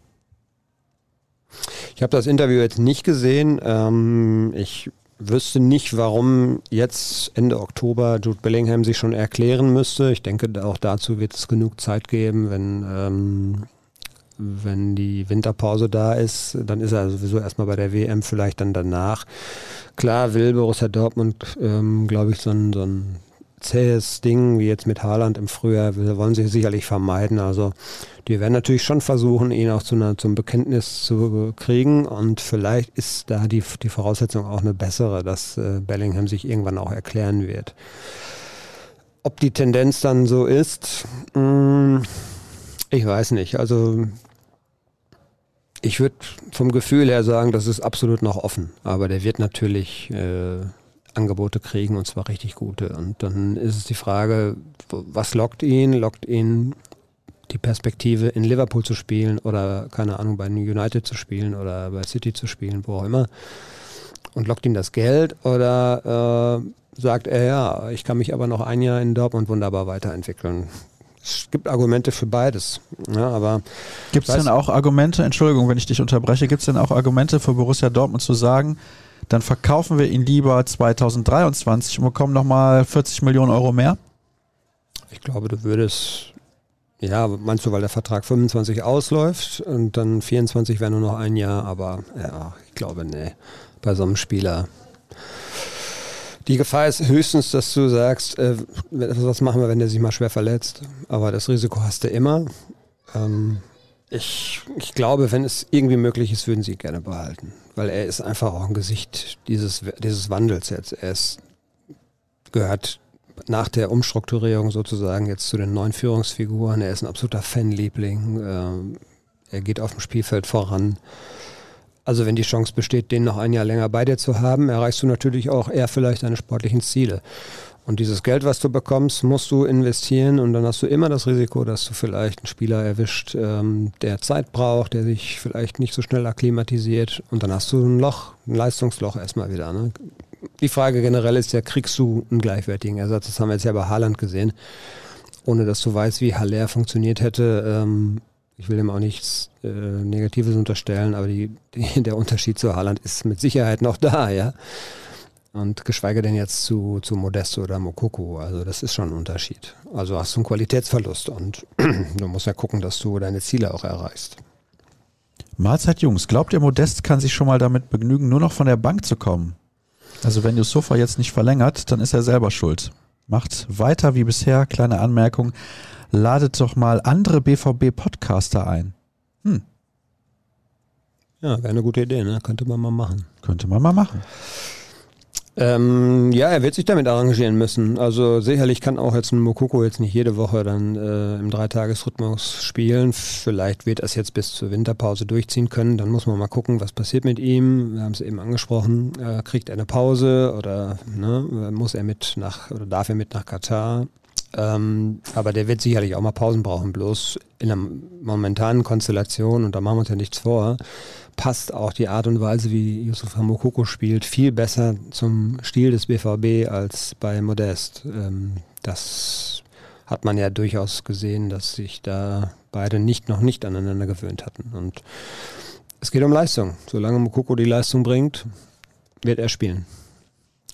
Ich habe das Interview jetzt nicht gesehen. Ähm, ich wüsste nicht, warum jetzt Ende Oktober Jude Bellingham sich schon erklären müsste. Ich denke, auch dazu wird es genug Zeit geben, wenn, ähm, wenn die Winterpause da ist. Dann ist er sowieso erstmal bei der WM, vielleicht dann danach. Klar will Borussia Dortmund, ähm, glaube ich, so ein, so ein zähes Ding, wie jetzt mit Haaland im Frühjahr, wollen sie sicherlich vermeiden. Also die werden natürlich schon versuchen, ihn auch zu einer, zum Bekenntnis zu kriegen und vielleicht ist da die, die Voraussetzung auch eine bessere, dass äh, Bellingham sich irgendwann auch erklären wird. Ob die Tendenz dann so ist, mh, hm, ich weiß nicht. Also ich würde vom Gefühl her sagen, das ist absolut noch offen. Aber der wird natürlich äh, Angebote kriegen und zwar richtig gute. Und dann ist es die Frage, was lockt ihn? Lockt ihn die Perspektive in Liverpool zu spielen oder keine Ahnung bei United zu spielen oder bei City zu spielen, wo auch immer. Und lockt ihn das Geld oder äh, sagt er, ja, ich kann mich aber noch ein Jahr in Dortmund wunderbar weiterentwickeln. Es gibt Argumente für beides. Ja, aber gibt es denn auch Argumente, Entschuldigung, wenn ich dich unterbreche, gibt es denn auch Argumente für Borussia Dortmund zu sagen, dann verkaufen wir ihn lieber 2023 und bekommen nochmal 40 Millionen Euro mehr? Ich glaube, du würdest, ja, meinst du, weil der Vertrag 25 ausläuft und dann 24 wäre nur noch ein Jahr, aber ja, ich glaube, nee, bei so einem Spieler. Die Gefahr ist höchstens, dass du sagst, äh, was machen wir, wenn der sich mal schwer verletzt? Aber das Risiko hast du immer. Ähm, ich, ich glaube, wenn es irgendwie möglich ist, würden sie ihn gerne behalten. Weil er ist einfach auch ein Gesicht dieses, dieses Wandels jetzt. Er ist, gehört nach der Umstrukturierung sozusagen jetzt zu den neuen Führungsfiguren. Er ist ein absoluter Fanliebling. Ähm, er geht auf dem Spielfeld voran. Also wenn die Chance besteht, den noch ein Jahr länger bei dir zu haben, erreichst du natürlich auch eher vielleicht deine sportlichen Ziele. Und dieses Geld, was du bekommst, musst du investieren und dann hast du immer das Risiko, dass du vielleicht einen Spieler erwischt, ähm, der Zeit braucht, der sich vielleicht nicht so schnell akklimatisiert und dann hast du ein Loch, ein Leistungsloch erstmal wieder. Ne? Die Frage generell ist ja, kriegst du einen gleichwertigen Ersatz? Das haben wir jetzt ja bei Haaland gesehen. Ohne dass du weißt, wie Haller funktioniert hätte, ähm, ich will ihm auch nichts äh, Negatives unterstellen, aber die, die, [laughs] der Unterschied zu Haaland ist mit Sicherheit noch da, ja. Und geschweige denn jetzt zu, zu Modesto oder Mokoko. Also das ist schon ein Unterschied. Also hast du einen Qualitätsverlust und [clears throat] du musst ja gucken, dass du deine Ziele auch erreichst. Mahlzeit Jungs, glaubt ihr, Modest kann sich schon mal damit begnügen, nur noch von der Bank zu kommen? Also wenn Yusufa jetzt nicht verlängert, dann ist er selber schuld. Macht weiter wie bisher, kleine Anmerkung, ladet doch mal andere BVB-Podcaster ein. Hm. Ja, wäre eine gute Idee, ne? Könnte man mal machen. Könnte man mal machen. Ähm, ja, er wird sich damit arrangieren müssen. Also sicherlich kann auch jetzt ein Mokoko jetzt nicht jede Woche dann äh, im Dreitagesrhythmus spielen. Vielleicht wird er es jetzt bis zur Winterpause durchziehen können. Dann muss man mal gucken, was passiert mit ihm. Wir haben es eben angesprochen. Äh, kriegt er eine Pause oder ne, muss er mit nach oder darf er mit nach Katar? Ähm, aber der wird sicherlich auch mal Pausen brauchen. Bloß in der momentanen Konstellation, und da machen wir uns ja nichts vor, passt auch die Art und Weise, wie Yusuf Hamokoko spielt, viel besser zum Stil des BVB als bei Modest. Ähm, das hat man ja durchaus gesehen, dass sich da beide nicht noch nicht aneinander gewöhnt hatten. Und es geht um Leistung. Solange Mokoko die Leistung bringt, wird er spielen.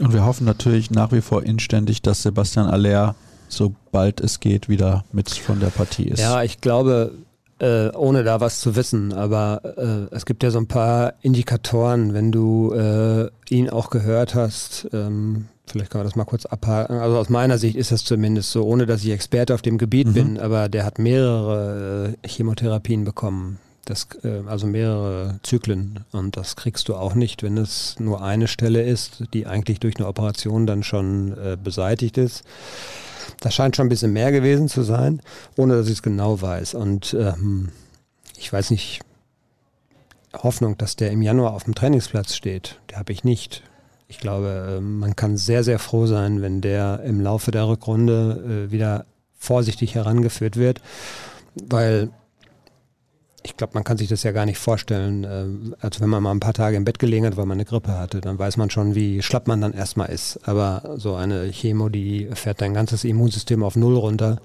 Und wir hoffen natürlich nach wie vor inständig, dass Sebastian Aller, sobald es geht, wieder mit von der Partie ist. Ja, ich glaube, äh, ohne da was zu wissen. Aber äh, es gibt ja so ein paar Indikatoren, wenn du äh, ihn auch gehört hast. Ähm, vielleicht kann man das mal kurz abhaken. Also aus meiner Sicht ist das zumindest so, ohne dass ich Experte auf dem Gebiet mhm. bin, aber der hat mehrere äh, Chemotherapien bekommen. Das, äh, also mehrere Zyklen. Und das kriegst du auch nicht, wenn es nur eine Stelle ist, die eigentlich durch eine Operation dann schon äh, beseitigt ist. Das scheint schon ein bisschen mehr gewesen zu sein, ohne dass ich es genau weiß. Und ähm, ich weiß nicht, Hoffnung, dass der im Januar auf dem Trainingsplatz steht, der habe ich nicht. Ich glaube, ähm, man kann sehr, sehr froh sein, wenn der im Laufe der Rückrunde äh, wieder vorsichtig herangeführt wird, weil ich glaube, man kann sich das ja gar nicht vorstellen. Also wenn man mal ein paar Tage im Bett gelegen hat, weil man eine Grippe hatte, dann weiß man schon, wie schlapp man dann erstmal ist. Aber so eine Chemo, die fährt dein ganzes Immunsystem auf Null runter.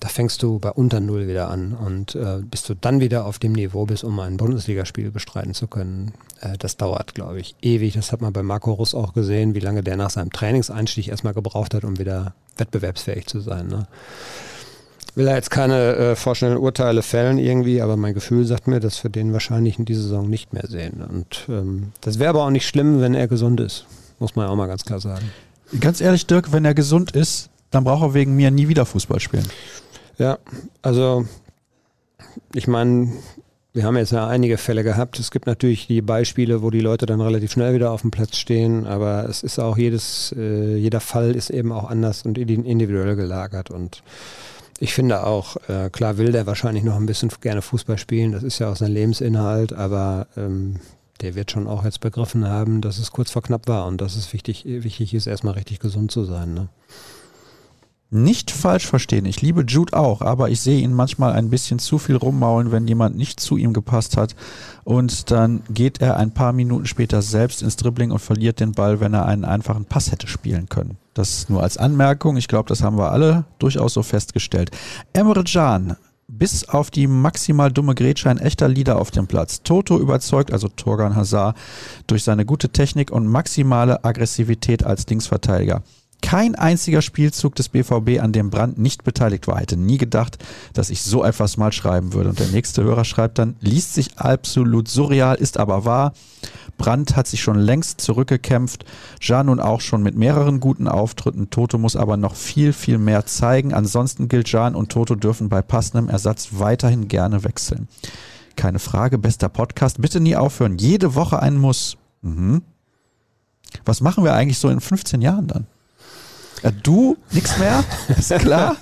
Da fängst du bei unter Null wieder an und äh, bis du dann wieder auf dem Niveau bist, um ein Bundesligaspiel bestreiten zu können, äh, das dauert, glaube ich, ewig. Das hat man bei Marco Russ auch gesehen, wie lange der nach seinem Trainingseinstieg erstmal gebraucht hat, um wieder wettbewerbsfähig zu sein. Ne? Will da jetzt keine äh, vorschnellen Urteile fällen irgendwie, aber mein Gefühl sagt mir, dass wir den wahrscheinlich in dieser Saison nicht mehr sehen. Und ähm, das wäre aber auch nicht schlimm, wenn er gesund ist. Muss man ja auch mal ganz klar sagen. Ganz ehrlich, Dirk, wenn er gesund ist, dann braucht er wegen mir nie wieder Fußball spielen. Ja, also ich meine, wir haben jetzt ja einige Fälle gehabt. Es gibt natürlich die Beispiele, wo die Leute dann relativ schnell wieder auf dem Platz stehen, aber es ist auch jedes, äh, jeder Fall ist eben auch anders und individuell gelagert und ich finde auch, äh, klar will der wahrscheinlich noch ein bisschen gerne Fußball spielen, das ist ja auch sein Lebensinhalt, aber ähm, der wird schon auch jetzt begriffen haben, dass es kurz vor knapp war und dass es wichtig, wichtig ist, erstmal richtig gesund zu sein. Ne? Nicht falsch verstehen, ich liebe Jude auch, aber ich sehe ihn manchmal ein bisschen zu viel rummaulen, wenn jemand nicht zu ihm gepasst hat. Und dann geht er ein paar Minuten später selbst ins Dribbling und verliert den Ball, wenn er einen einfachen Pass hätte spielen können. Das nur als Anmerkung. Ich glaube, das haben wir alle durchaus so festgestellt. Emre Can bis auf die maximal dumme Grätsche ein echter Leader auf dem Platz. Toto überzeugt, also Torgan Hazard, durch seine gute Technik und maximale Aggressivität als Linksverteidiger kein einziger Spielzug des BVB, an dem Brand nicht beteiligt war. Hätte nie gedacht, dass ich so etwas mal schreiben würde. Und der nächste Hörer schreibt dann, liest sich absolut surreal, ist aber wahr. Brandt hat sich schon längst zurückgekämpft. Jean nun auch schon mit mehreren guten Auftritten. Toto muss aber noch viel, viel mehr zeigen. Ansonsten gilt Jean und Toto dürfen bei passendem Ersatz weiterhin gerne wechseln. Keine Frage, bester Podcast. Bitte nie aufhören. Jede Woche ein Muss. Mhm. Was machen wir eigentlich so in 15 Jahren dann? Du nix mehr, [laughs] ist klar.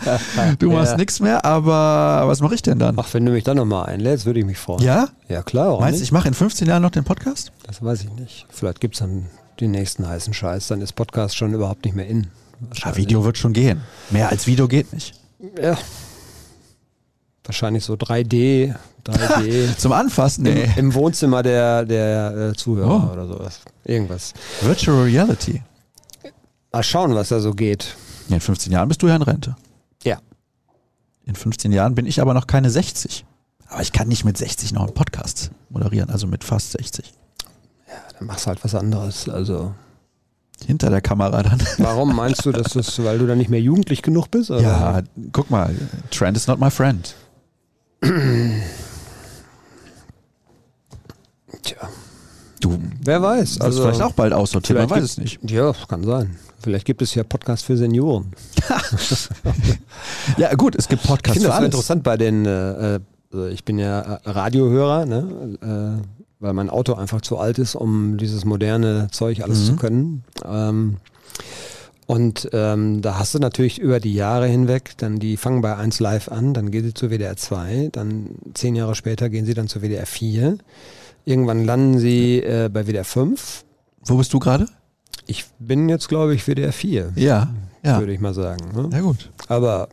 Du machst ja. nix mehr, aber was mache ich denn dann? Ach, wenn du mich dann nochmal einlädst, würde ich mich freuen. Ja? Ja, klar. Meinst du, ich mache in 15 Jahren noch den Podcast? Das weiß ich nicht. Vielleicht gibt es dann den nächsten heißen Scheiß, dann ist Podcast schon überhaupt nicht mehr in. Ja, Video wird schon gehen. Mehr als Video geht nicht. Ja. Wahrscheinlich so 3D, 3D. [laughs] Zum Anfassen? Nee. Im, Im, Wohnzimmer der, der äh, Zuhörer oh. oder sowas. Irgendwas. Virtual Reality. Mal schauen, was da so geht. Ja, in 15 Jahren bist du ja in Rente. Ja. In 15 Jahren bin ich aber noch keine 60. Aber ich kann nicht mit 60 noch einen Podcast moderieren, also mit fast 60. Ja, dann machst du halt was anderes. Also. Hinter der Kamera dann. [laughs] Warum meinst du, dass das, weil du dann nicht mehr jugendlich genug bist? Oder? Ja, guck mal, Trend is not my friend. Tja. Du, wer weiß. Also vielleicht auch bald aussortiert, man weiß es nicht. Ja, kann sein. Vielleicht gibt es ja Podcasts für Senioren. [laughs] ja, gut, es gibt Podcasts ich finde das interessant bei den, äh, äh, ich bin ja äh, Radiohörer, ne? Äh, weil mein Auto einfach zu alt ist, um dieses moderne Zeug alles mhm. zu können. Ähm, und ähm, da hast du natürlich über die Jahre hinweg, dann die fangen bei 1 Live an, dann gehen sie zu WDR 2, dann zehn Jahre später gehen sie dann zu WDR 4. Irgendwann landen sie äh, bei WDR 5. Wo bist du gerade? Ich bin jetzt, glaube ich, WDR 4. Ja, ja. Würde ich mal sagen. Ne? Ja, gut. Aber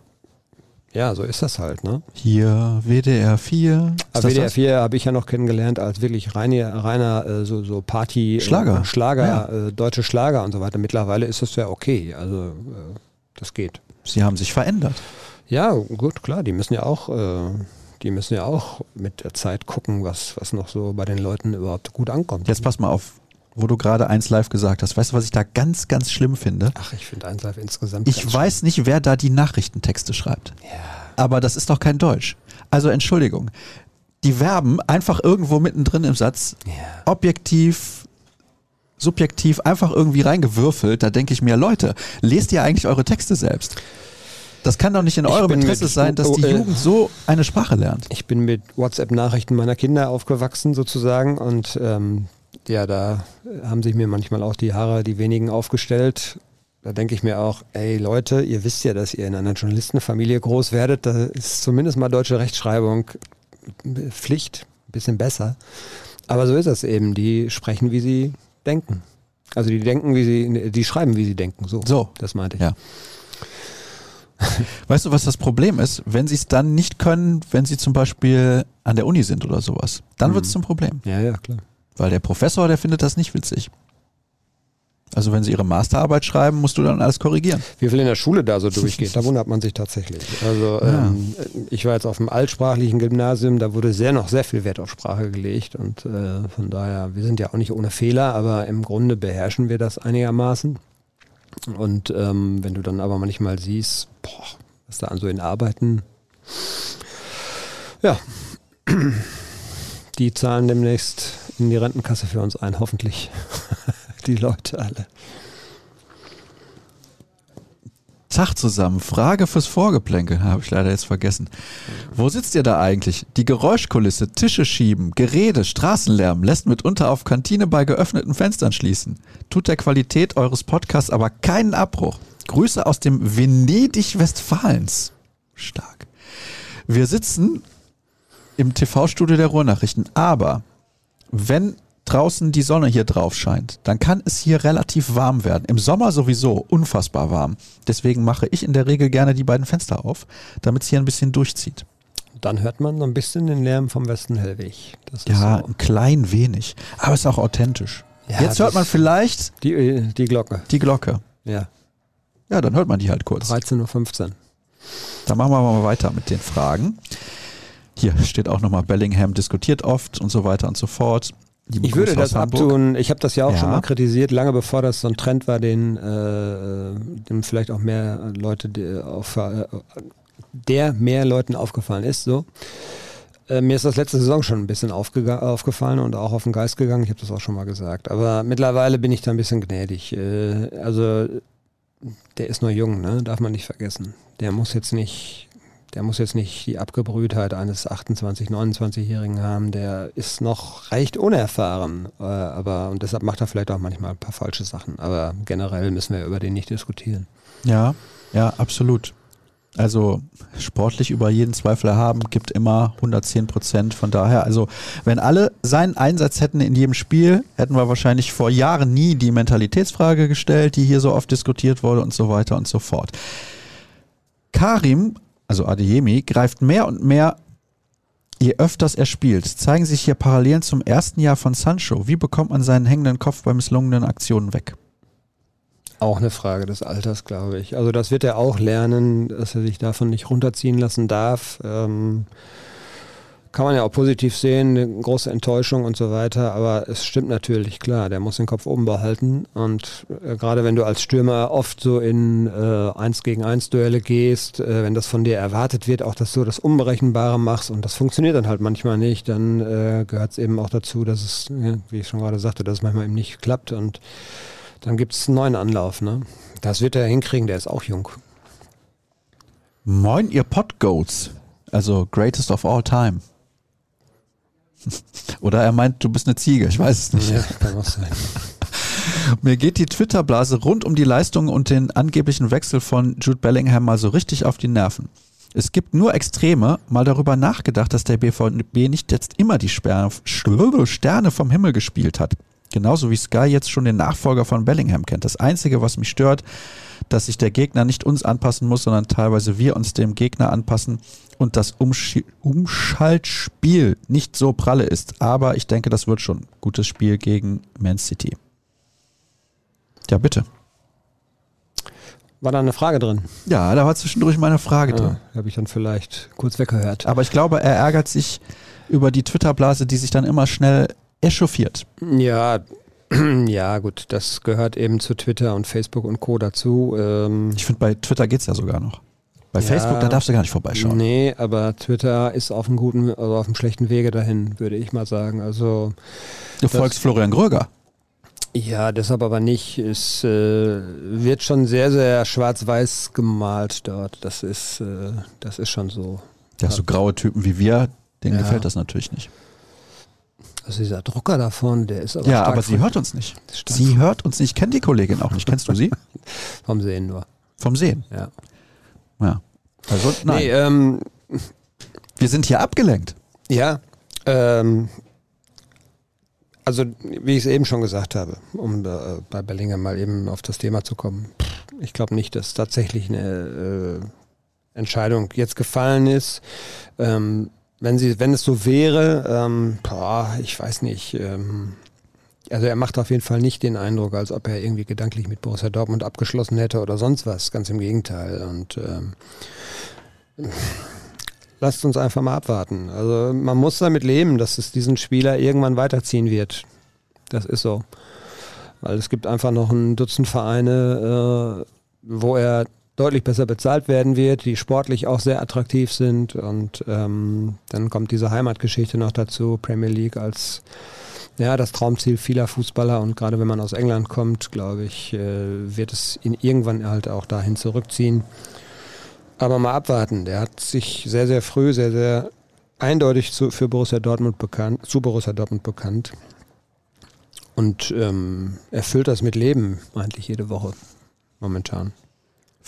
ja, so ist das halt, ne? Hier WDR 4. Aber WDR 4 habe ich ja noch kennengelernt als wirklich reiner, reiner äh, so, so Party, Schlager, äh, Schlager, ja. äh, deutsche Schlager und so weiter. Mittlerweile ist das ja okay. Also äh, das geht. Sie haben sich verändert. Ja, gut, klar. Die müssen ja auch, äh, die müssen ja auch mit der Zeit gucken, was, was noch so bei den Leuten überhaupt gut ankommt. Jetzt pass mal auf wo du gerade eins live gesagt hast. Weißt du, was ich da ganz, ganz schlimm finde? Ach, ich finde eins live insgesamt. Ich weiß nicht, wer da die Nachrichtentexte schreibt. Ja. Aber das ist doch kein Deutsch. Also Entschuldigung. Die Verben einfach irgendwo mittendrin im Satz, ja. objektiv, subjektiv, einfach irgendwie reingewürfelt. Da denke ich mir, Leute, lest ihr eigentlich eure Texte selbst? Das kann doch nicht in eurem Interesse mit- sein, dass die oh, äh, Jugend so eine Sprache lernt. Ich bin mit WhatsApp-Nachrichten meiner Kinder aufgewachsen sozusagen und ähm, ja, da haben sich mir manchmal auch die Haare, die wenigen aufgestellt. Da denke ich mir auch, ey Leute, ihr wisst ja, dass ihr in einer Journalistenfamilie groß werdet. Da ist zumindest mal deutsche Rechtschreibung Pflicht, ein bisschen besser. Aber so ist es eben. Die sprechen, wie sie denken. Also die denken, wie sie, die schreiben, wie sie denken. So, So. das meinte ich. Ja. Weißt du, was das Problem ist? Wenn sie es dann nicht können, wenn sie zum Beispiel an der Uni sind oder sowas, dann Mhm. wird es zum Problem. ja, ja, klar. Weil der Professor, der findet das nicht witzig. Also wenn sie ihre Masterarbeit schreiben, musst du dann alles korrigieren. Wie viel in der Schule da so durchgeht, da [laughs] wundert man sich tatsächlich. Also Ja. ähm, ich war jetzt auf dem altsprachlichen Gymnasium, da wurde sehr noch sehr viel Wert auf Sprache gelegt und äh, von daher, wir sind ja auch nicht ohne Fehler, aber im Grunde beherrschen wir das einigermaßen. Und ähm, wenn du dann aber manchmal siehst, boah, was da an so in Arbeiten, ja, [clears throat] die zahlen demnächst in die Rentenkasse für uns ein, hoffentlich. [laughs] die Leute alle. Tag zusammen. Frage fürs Vorgeplänkel. [laughs] Habe ich leider jetzt vergessen. Wo sitzt ihr da eigentlich? Die Geräuschkulisse, Tische schieben, Gerede, Straßenlärm lässt mitunter auf Kantine bei geöffneten Fenstern schließen. Tut der Qualität eures Podcasts aber keinen Abbruch. Grüße aus dem Venedig Westfalens. Stark. Wir sitzen im TV-Studio der Ruhrnachrichten, aber wenn draußen die Sonne hier drauf scheint, dann kann es hier relativ warm werden. Im Sommer sowieso unfassbar warm. Deswegen mache ich in der Regel gerne die beiden Fenster auf, damit es hier ein bisschen durchzieht. Dann hört man so ein bisschen den Lärm vom Westen Hellweg. Das ist Ja, so. ein klein wenig. Aber es ist auch authentisch. Ja, Jetzt hört man vielleicht Die, äh, die Glocke. die Glocke. Ja, Ja, dann hört man die halt kurz. 13.15 Uhr. Dann machen wir mal weiter mit den Fragen. Hier steht auch nochmal Bellingham diskutiert oft und so weiter und so fort. Ich würde das Hamburg. abtun. Ich habe das ja auch Ja. schon mal kritisiert, lange bevor das so ein Trend war, den, äh, dem vielleicht auch mehr Leute die auf, äh, der mehr Leuten aufgefallen ist. So. Äh, mir ist das letzte Saison schon ein bisschen aufgega- aufgefallen und auch auf den Geist gegangen. Ich habe das auch schon mal gesagt. Aber mittlerweile bin ich da ein bisschen gnädig. Äh, also der ist nur jung, ne? darf man nicht vergessen. Der muss jetzt nicht der muss jetzt nicht die Abgebrühtheit eines 28-, 29-Jährigen haben, der ist noch recht unerfahren. Äh, aber und deshalb macht er vielleicht auch manchmal ein paar falsche Sachen. Aber generell müssen wir über den nicht diskutieren. Ja, ja, absolut. Also sportlich über jeden Zweifel haben, gibt immer 110 Prozent. Von daher, also wenn alle seinen Einsatz hätten in jedem Spiel, hätten wir wahrscheinlich vor Jahren nie die Mentalitätsfrage gestellt, die hier so oft diskutiert wurde und so weiter und so fort. Karim, also Adeyemi, greift mehr und mehr, je öfters er spielt. Zeigen sich hier Parallelen zum ersten Jahr von Sancho. Wie bekommt man seinen hängenden Kopf bei misslungenen Aktionen weg? Auch eine Frage des Alters, glaube ich. Also das wird er auch lernen, dass er sich davon nicht runterziehen lassen darf. Ähm, kann man ja auch positiv sehen, eine große Enttäuschung und so weiter. Aber es stimmt natürlich, klar, der muss den Kopf oben behalten. Und äh, gerade wenn du als Stürmer oft so in äh, 1 gegen 1 Duelle gehst, äh, wenn das von dir erwartet wird, auch dass du das Unberechenbare machst und das funktioniert dann halt manchmal nicht, dann äh, gehört es eben auch dazu, dass es, wie ich schon gerade sagte, dass es manchmal eben nicht klappt und dann gibt es einen neuen Anlauf. Ne? Das wird er hinkriegen, der ist auch jung. Moin, ihr Podgoats. Also greatest of all time. [laughs] Oder er meint, du bist eine Ziege, ich weiß es nicht. Ja, kann auch sein. [laughs] Mir geht die Twitter-Blase rund um die Leistungen und den angeblichen Wechsel von Jude Bellingham mal so richtig auf die Nerven. Es gibt nur Extreme, mal darüber nachgedacht, dass der BVB nicht jetzt immer die Sterne vom Himmel gespielt hat. Genauso wie Sky jetzt schon den Nachfolger von Bellingham kennt. Das Einzige, was mich stört, dass sich der Gegner nicht uns anpassen muss, sondern teilweise wir uns dem Gegner anpassen und das Umsch Umschaltspiel nicht so pralle ist. Aber ich denke, das wird schon. Gutes Spiel gegen Man City. Ja, bitte. War da eine Frage drin? Ja, da war zwischendurch meine Frage drin. Ja, Habe ich dann vielleicht kurz weggehört. Aber ich glaube, er ärgert sich über die Twitter-Blase, die sich dann immer schnell echauffiert. Ja, [clears throat] ja, gut, das gehört eben zu Twitter und Facebook und Co. dazu. Ähm, Ich finde, bei Twitter geht's ja sogar noch. Bei Ja. Facebook, da darfst du gar nicht vorbeischauen. Nee, aber Twitter ist auf einem guten, also auf einem schlechten Wege dahin, würde ich mal sagen. Also Du folgst Florian Gröger. Ja, deshalb aber nicht. Es äh, wird schon sehr, sehr schwarz-weiß gemalt dort. Das ist, äh, das ist schon so. Ja, so graue Typen wie wir, denen ja. gefällt das natürlich nicht. Also dieser Drucker davon, der ist aber. Ja, aber sie hört uns nicht. Sie hört uns nicht. Kennt die Kollegin auch nicht. Kennst du sie? [laughs] Vom Sehen nur. Vom Sehen? Ja. Ja. Also, nein. Nee, ähm, wir sind hier abgelenkt. Ja. Ähm, also, wie ich es eben schon gesagt habe, um äh, bei Bellinger mal eben auf das Thema zu kommen. Ich glaube nicht, dass tatsächlich eine äh, Entscheidung jetzt gefallen ist. Ähm, wenn sie, wenn es so wäre, ähm, boah, ich weiß nicht. Ähm, also er macht auf jeden Fall nicht den Eindruck, als ob er irgendwie gedanklich mit Borussia Dortmund abgeschlossen hätte oder sonst was. Ganz im Gegenteil. Und ähm, lasst uns einfach mal abwarten. Also man muss damit leben, dass es diesen Spieler irgendwann weiterziehen wird. Das ist so. Weil es gibt einfach noch ein Dutzend Vereine, äh, wo er deutlich besser bezahlt werden wird, die sportlich auch sehr attraktiv sind. Und ähm, dann kommt diese Heimatgeschichte noch dazu, Premier League als ja, das Traumziel vieler Fußballer und gerade wenn man aus England kommt, glaube ich, äh, wird es ihn irgendwann halt auch dahin zurückziehen. Aber mal abwarten. Der hat sich sehr, sehr früh, sehr, sehr eindeutig zu, für Borussia Dortmund bekannt, zu Borussia Dortmund bekannt. Und ähm, erfüllt das mit Leben eigentlich jede Woche momentan.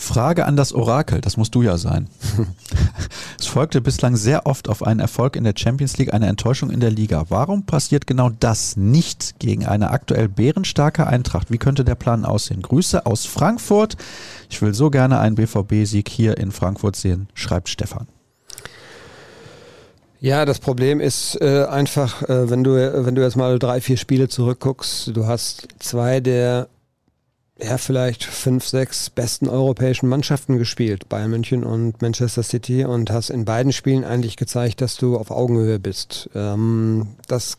Frage an das Orakel, das musst du ja sein. [laughs] es folgte bislang sehr oft auf einen Erfolg in der Champions League eine Enttäuschung in der Liga. Warum passiert genau das nicht gegen eine aktuell bärenstarke Eintracht? Wie könnte der Plan aussehen? Grüße aus Frankfurt. Ich will so gerne einen BVB-Sieg hier in Frankfurt sehen, schreibt Stefan. Ja, das Problem ist äh, einfach, äh, wenn du wenn du jetzt mal drei, vier Spiele zurückguckst, du hast zwei der ja, vielleicht fünf, sechs besten europäischen Mannschaften gespielt, Bayern München und Manchester City, und hast in beiden Spielen eigentlich gezeigt, dass du auf Augenhöhe bist. Ähm, das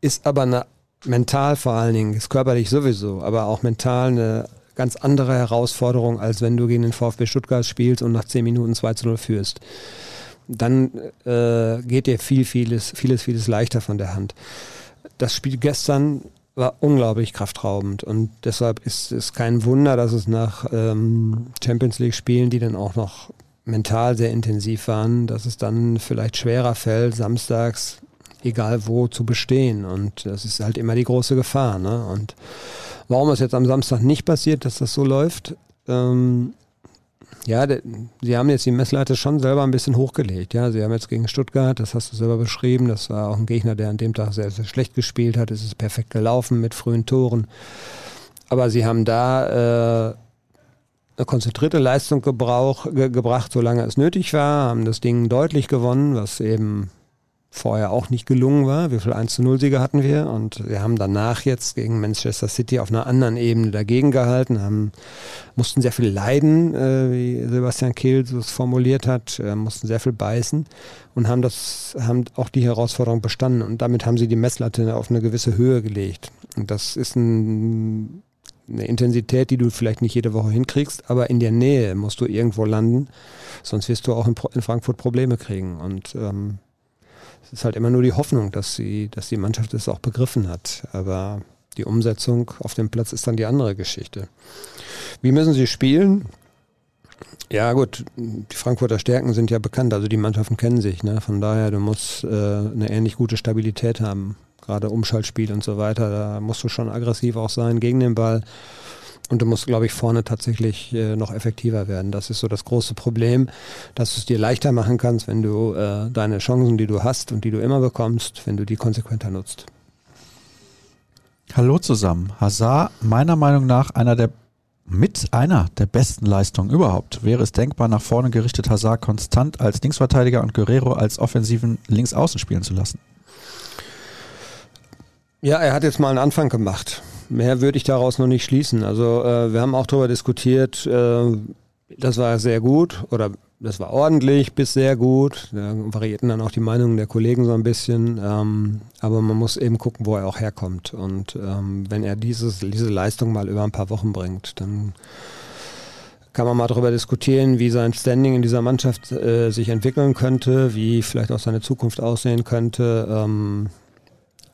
ist aber eine, mental vor allen Dingen, ist körperlich sowieso, aber auch mental eine ganz andere Herausforderung, als wenn du gegen den VfB Stuttgart spielst und nach zehn Minuten 2 zu 0 führst. Dann äh, geht dir viel, vieles, vieles, vieles leichter von der Hand. Das Spiel gestern war unglaublich kraftraubend und deshalb ist es kein Wunder, dass es nach ähm, Champions League Spielen, die dann auch noch mental sehr intensiv waren, dass es dann vielleicht schwerer fällt, samstags egal wo zu bestehen und das ist halt immer die große Gefahr. Ne? Und warum es jetzt am Samstag nicht passiert, dass das so läuft, ähm, ja, sie haben jetzt die Messlatte schon selber ein bisschen hochgelegt. Ja, sie haben jetzt gegen Stuttgart, das hast du selber beschrieben, das war auch ein Gegner, der an dem Tag sehr, sehr schlecht gespielt hat. Es ist perfekt gelaufen mit frühen Toren. Aber sie haben da äh, eine konzentrierte Leistung gebrauch, ge, gebracht, solange es nötig war, haben das Ding deutlich gewonnen, was eben vorher auch nicht gelungen war. Wie viel 1 zu 0 Siege hatten wir? Und wir haben danach jetzt gegen Manchester City auf einer anderen Ebene dagegen gehalten, haben, mussten sehr viel leiden, äh, wie Sebastian Kehl es formuliert hat, äh, mussten sehr viel beißen und haben das, haben auch die Herausforderung bestanden. Und damit haben sie die Messlatte auf eine gewisse Höhe gelegt. Und das ist ein, eine Intensität, die du vielleicht nicht jede Woche hinkriegst, aber in der Nähe musst du irgendwo landen, sonst wirst du auch in, in Frankfurt Probleme kriegen. Und ähm, es ist halt immer nur die Hoffnung, dass, sie, dass die Mannschaft es auch begriffen hat. Aber die Umsetzung auf dem Platz ist dann die andere Geschichte. Wie müssen sie spielen? Ja gut, die Frankfurter Stärken sind ja bekannt, also die Mannschaften kennen sich. Ne? Von daher, du musst äh, eine ähnlich gute Stabilität haben, gerade Umschaltspiel und so weiter. Da musst du schon aggressiv auch sein gegen den Ball. Und du musst, glaube ich, vorne tatsächlich äh, noch effektiver werden. Das ist so das große Problem, dass du es dir leichter machen kannst, wenn du äh, deine Chancen, die du hast und die du immer bekommst, wenn du die konsequenter nutzt. Hallo zusammen. Hazard, meiner Meinung nach einer der mit einer der besten Leistungen überhaupt. Wäre es denkbar, nach vorne gerichtet Hazard konstant als Linksverteidiger und Guerrero als offensiven Linksaußen spielen zu lassen? Ja, er hat jetzt mal einen Anfang gemacht mehr würde ich daraus noch nicht schließen. Also äh, wir haben auch darüber diskutiert, äh, das war sehr gut oder das war ordentlich bis sehr gut. Da variierten dann auch die Meinungen der Kollegen so ein bisschen. Ähm, aber man muss eben gucken, wo er auch herkommt. Und ähm, wenn er dieses, diese Leistung mal über ein paar Wochen bringt, dann kann man mal darüber diskutieren, wie sein Standing in dieser Mannschaft äh, sich entwickeln könnte, wie vielleicht auch seine Zukunft aussehen könnte. Ähm,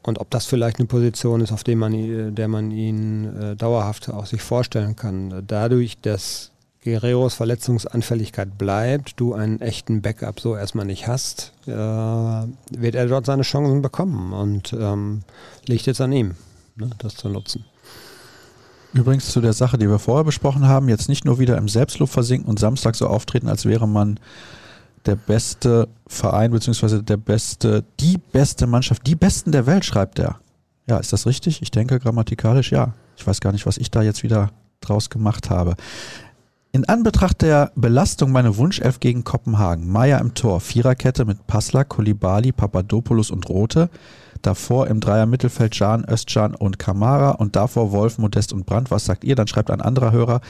und ob das vielleicht eine Position ist, auf der man, der man ihn äh, dauerhaft auch sich vorstellen kann. Dadurch, dass Guerreros Verletzungsanfälligkeit bleibt, du einen echten Backup so erstmal nicht hast, äh, wird er dort seine Chancen bekommen und ähm, liegt jetzt an ihm, ne, das zu nutzen. Übrigens zu der Sache, die wir vorher besprochen haben, jetzt nicht nur wieder im Selbstlob versinken und Samstag so auftreten, als wäre man der beste Verein, beziehungsweise der beste, die beste Mannschaft, die Besten der Welt, schreibt er. Ja, ist das richtig? Ich denke grammatikalisch ja. Ich weiß gar nicht, was ich da jetzt wieder draus gemacht habe. In Anbetracht der Belastung meine Wunschelf gegen Kopenhagen. Meier im Tor, Viererkette mit Passler, Kolibali, Papadopoulos und Rote. Davor im Dreier Mittelfeld Jan, Özcan und Kamara und davor Wolf, Modest und Brandt. Was sagt ihr? Dann schreibt ein anderer Hörer.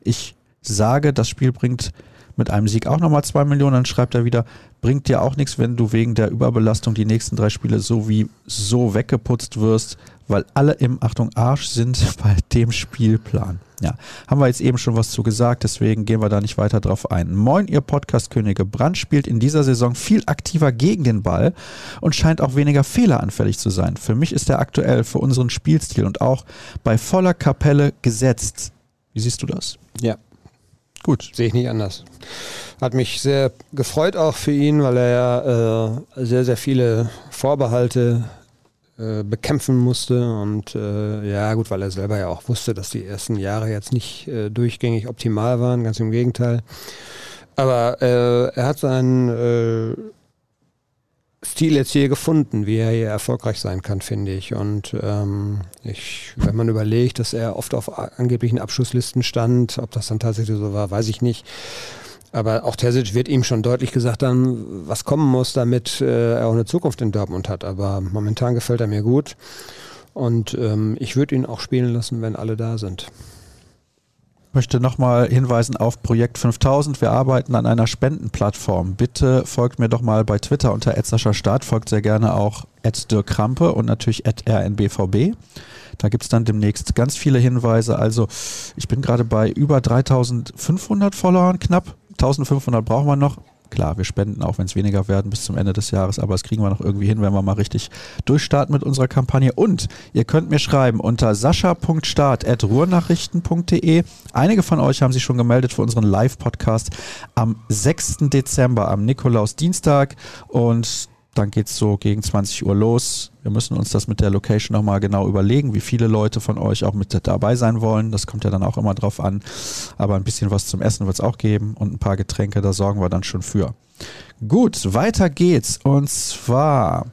Ich sage, das Spiel bringt mit einem Sieg auch nochmal zwei Millionen. Dann schreibt er wieder, bringt dir auch nichts, wenn du wegen der Überbelastung die nächsten drei Spiele so wie so weggeputzt wirst weil alle im, Achtung, Arsch sind [laughs] bei dem Spielplan. Ja, haben wir jetzt eben schon was zu gesagt, deswegen gehen wir da nicht weiter drauf ein. Moin, ihr Podcast-Könige. Brand spielt in dieser Saison viel aktiver gegen den Ball und scheint auch weniger fehleranfällig zu sein. Für mich ist er aktuell für unseren Spielstil und auch bei voller Kapelle gesetzt. Wie siehst du das? Ja. Gut. Sehe ich nicht anders. Hat mich sehr gefreut auch für ihn, weil er ja äh, sehr, sehr viele Vorbehalte äh, bekämpfen musste. Und äh, ja, gut, weil er selber ja auch wusste, dass die ersten Jahre jetzt nicht äh, durchgängig optimal waren, ganz im Gegenteil. Aber äh, er hat seinen äh, Stil jetzt hier gefunden, wie er hier erfolgreich sein kann, finde ich. Und ähm, ich, wenn man überlegt, dass er oft auf angeblichen Abschusslisten stand, ob das dann tatsächlich so war, weiß ich nicht. Aber auch Terzic wird ihm schon deutlich gesagt haben, was kommen muss, damit äh, er auch eine Zukunft in Dortmund hat. Aber momentan gefällt er mir gut. Und ähm, ich würde ihn auch spielen lassen, wenn alle da sind. Möchte nochmal hinweisen auf Projekt 5000. Wir arbeiten an einer Spendenplattform. Bitte folgt mir doch mal bei Twitter unter Start. Folgt sehr gerne auch Krampe und natürlich rnbvb. Da gibt es dann demnächst ganz viele Hinweise. Also ich bin gerade bei über 3500 Followern knapp 1500 brauchen wir noch. Klar, wir spenden auch, wenn es weniger werden bis zum Ende des Jahres, aber das kriegen wir noch irgendwie hin, wenn wir mal richtig durchstarten mit unserer Kampagne. Und ihr könnt mir schreiben unter sascha.start.ruhrnachrichten.de. Einige von euch haben sich schon gemeldet für unseren Live-Podcast am 6. Dezember, am Nikolaus Dienstag. Und dann geht es so gegen 20 Uhr los. Wir müssen uns das mit der Location nochmal genau überlegen, wie viele Leute von euch auch mit dabei sein wollen. Das kommt ja dann auch immer drauf an. Aber ein bisschen was zum Essen wird es auch geben und ein paar Getränke, da sorgen wir dann schon für. Gut, weiter geht's. Und zwar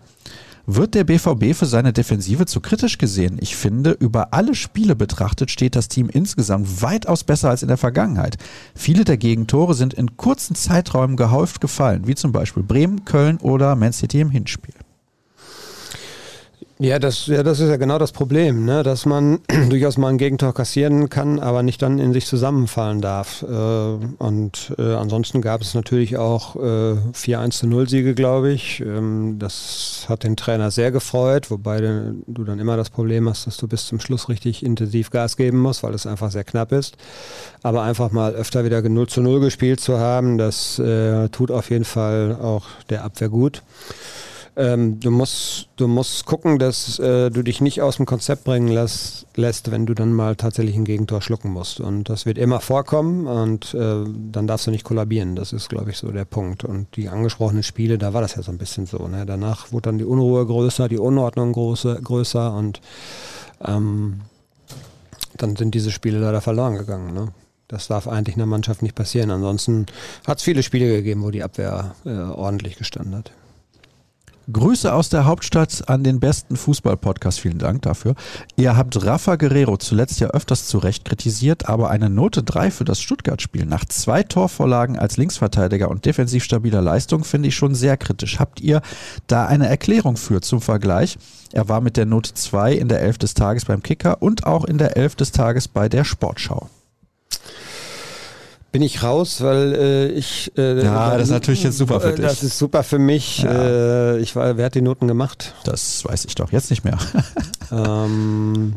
wird der BVB für seine Defensive zu kritisch gesehen? Ich finde, über alle Spiele betrachtet steht das Team insgesamt weitaus besser als in der Vergangenheit. Viele der Gegentore sind in kurzen Zeiträumen gehäuft gefallen, wie zum Beispiel Bremen, Köln oder Man City im Hinspiel. Ja, das, ja, das ist ja genau das Problem, ne? dass man [clears throat] durchaus mal ein Gegentor kassieren kann, aber nicht dann in sich zusammenfallen darf. Äh, und äh, ansonsten gab es natürlich auch äh, 4-1 0 Siege, glaube ich. Ähm, das hat den Trainer sehr gefreut, wobei du dann immer das Problem hast, dass du bis zum Schluss richtig intensiv Gas geben musst, weil es einfach sehr knapp ist. Aber einfach mal öfter wieder 0 zu 0 gespielt zu haben, das äh, tut auf jeden Fall auch der Abwehr gut. Ähm, du, musst, du musst gucken, dass äh, du dich nicht aus dem Konzept bringen lässt, lässt, wenn du dann mal tatsächlich ein Gegentor schlucken musst. Und das wird immer vorkommen und äh, dann darfst du nicht kollabieren. Das ist, glaube ich, so der Punkt. Und die angesprochenen Spiele, da war das ja so ein bisschen so. Ne? Danach wurde dann die Unruhe größer, die Unordnung große, größer und ähm, dann sind diese Spiele leider verloren gegangen. Ne? Das darf eigentlich einer Mannschaft nicht passieren. Ansonsten hat es viele Spiele gegeben, wo die Abwehr äh, ordentlich gestanden hat. Grüße aus der Hauptstadt an den besten Fußball-Podcast. Vielen Dank dafür. Ihr habt Rafa Guerrero zuletzt ja öfters zu Recht kritisiert, aber eine Note 3 für das Stuttgart-Spiel nach zwei Torvorlagen als Linksverteidiger und defensiv stabiler Leistung finde ich schon sehr kritisch. Habt ihr da eine Erklärung für zum Vergleich? Er war mit der Note 2 in der Elf des Tages beim Kicker und auch in der Elf des Tages bei der Sportschau bin ich raus, weil äh, ich. Äh, ja, das ist natürlich jetzt super für dich. Das ist super für mich. Ja. Äh, ich war, wer hat die Noten gemacht? Das weiß ich doch jetzt nicht mehr. [laughs] ähm,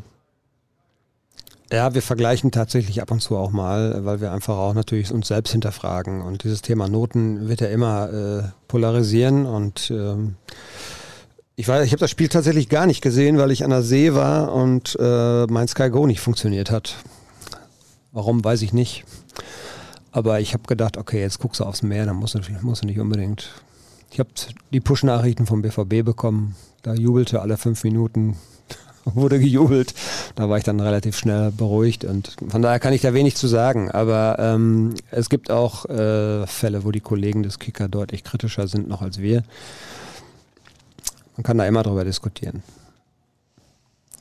ja, wir vergleichen tatsächlich ab und zu auch mal, weil wir einfach auch natürlich uns selbst hinterfragen. Und dieses Thema Noten wird ja immer äh, polarisieren und ähm, Ich, ich habe das Spiel tatsächlich gar nicht gesehen, weil ich an der See war und äh, mein Sky Go nicht funktioniert hat. Warum, weiß ich nicht. Aber ich habe gedacht, okay, jetzt guckst du aufs Meer, dann musst du, musst du nicht unbedingt. Ich habe die Push-Nachrichten vom BVB bekommen. Da jubelte alle fünf Minuten, [laughs] wurde gejubelt. Da war ich dann relativ schnell beruhigt und von daher kann ich da wenig zu sagen. Aber ähm, es gibt auch äh, Fälle, wo die Kollegen des Kicker deutlich kritischer sind noch als wir. Man kann da immer drüber diskutieren.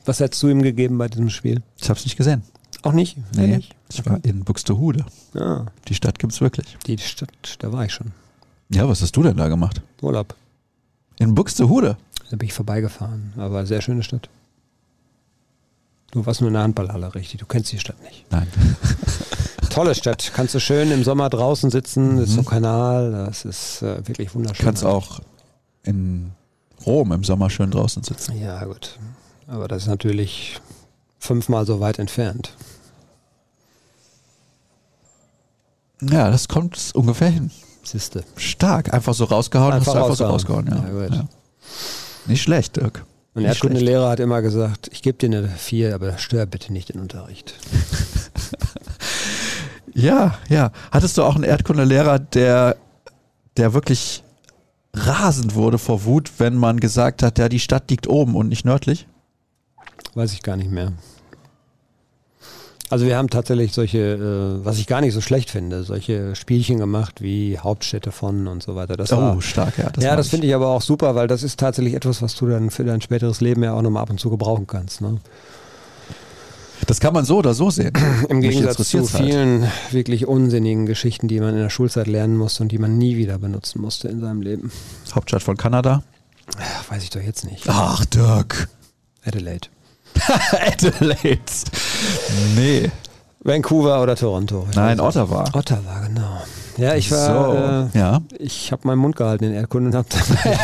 Was hättest du ihm gegeben bei diesem Spiel? Ich habe es nicht gesehen. Auch nicht? Nee, Ehrlich? Ich war in Buxtehude. Ja, Die Stadt gibt's wirklich. die Stadt, da war ich schon. Ja, was hast du denn da gemacht? Urlaub. In Buxtehude? Da bin ich vorbeigefahren. Aber sehr schöne Stadt. Du warst nur in der Handballhalle, richtig. Du kennst die Stadt nicht. Nein. [laughs] Tolle Stadt. Kannst du schön im Sommer draußen sitzen. Das ist so ein Kanal. Das ist äh, wirklich wunderschön. Kannst auch in Rom im Sommer schön draußen sitzen. Ja, gut. Aber das ist natürlich fünfmal so weit entfernt. Ja, das kommt ungefähr hin. Siehste. Stark. Einfach so rausgehauen, Einfach hast du einfach so rausgehauen. Ja. Ja. Ja. Nicht schlecht, Dirk. Mein Erdkundelehrer hat immer gesagt, ich gebe dir eine 4, aber stör bitte nicht den Unterricht. [laughs] Ja, ja. Hattest du auch einen Erdkundelehrer, der, der wirklich rasend wurde vor Wut, wenn man gesagt hat, ja, die Stadt liegt oben und nicht nördlich? Weiß ich gar nicht mehr. Also wir haben tatsächlich solche, äh, was ich gar nicht so schlecht finde, solche Spielchen gemacht wie Hauptstädte von und so weiter. Das war, oh, stark, ja. ja, mag das finde ich aber auch super, weil das ist tatsächlich etwas, was du dann für dein späteres Leben ja auch nochmal ab und zu gebrauchen kannst. Ne? Das kann man so oder so sehen. [clears throat] Im Mich Gegensatz zu halt. vielen wirklich unsinnigen Geschichten, die man in der Schulzeit lernen musste und die man nie wieder benutzen musste in seinem Leben. Hauptstadt von Kanada. Ach, weiß ich doch jetzt nicht. Ach, Dirk. Adelaide. [laughs] Adelaide. [laughs] Nee. Vancouver oder Toronto. Nein. Ottawa. Ottawa, genau. Ja, ich war, so. ja. äh, ich habe meinen Mund gehalten in Erdkunde und habe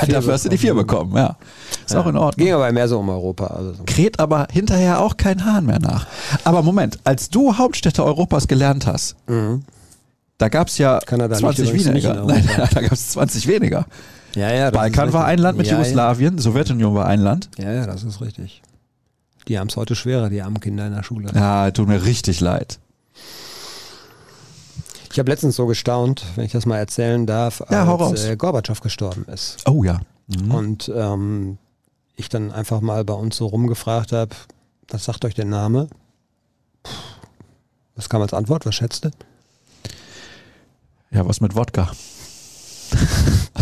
[laughs] Dafür hast du die vier bekommen, ja. Ist auch in Ordnung. Ging aber mehr so um Europa. Also so. Kräht aber hinterher auch kein Hahn mehr nach. Aber Moment, als du Hauptstädte Europas gelernt hast, Mhm. da gab es ja Kanada liegt 20 übrigens nicht weniger. in Nein, [laughs] da gab es 20 weniger. Ja, ja. Balkan war ein. Land mit ja, Jugoslawien, Sowjetunion war ein Land. Ja. ja, ja, das ist richtig. Die haben es heute schwerer, die armen Kinder in der Schule. Ja, tut mir richtig leid. Ich habe letztens so gestaunt, wenn ich das mal erzählen darf, Ja, als äh, Gorbatschow gestorben ist. Oh ja. Mhm. Und ähm, ich dann einfach mal bei uns so rumgefragt habe, was sagt euch der Name? Puh, Was kam als Antwort? Was schätzt ihr? Ja, was mit Wodka? [laughs]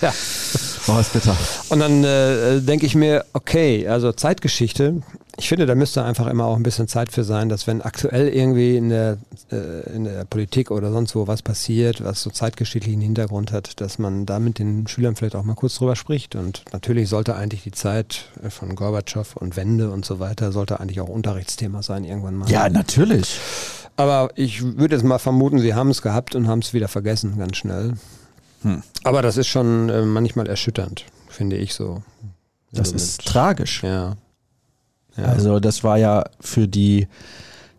Ja. [laughs] Oh, ist bitter. Und dann äh, denke ich mir, okay, also Zeitgeschichte, ich finde, da müsste einfach immer auch ein bisschen Zeit für sein, dass wenn aktuell irgendwie in der, äh, in der Politik oder sonst wo was passiert, was so zeitgeschichtlichen Hintergrund hat, dass man da mit den Schülern vielleicht auch mal kurz drüber spricht. Und natürlich sollte eigentlich die Zeit von Gorbatschow und Wende und so weiter, sollte eigentlich auch Unterrichtsthema sein irgendwann mal. Ja, natürlich. Aber ich würde jetzt mal vermuten, sie haben es gehabt und haben es wieder vergessen, ganz schnell. Hm. Aber das ist schon äh, manchmal erschütternd, finde ich so. Das Also ist mit- tragisch. Ja. ja. Also das war ja für die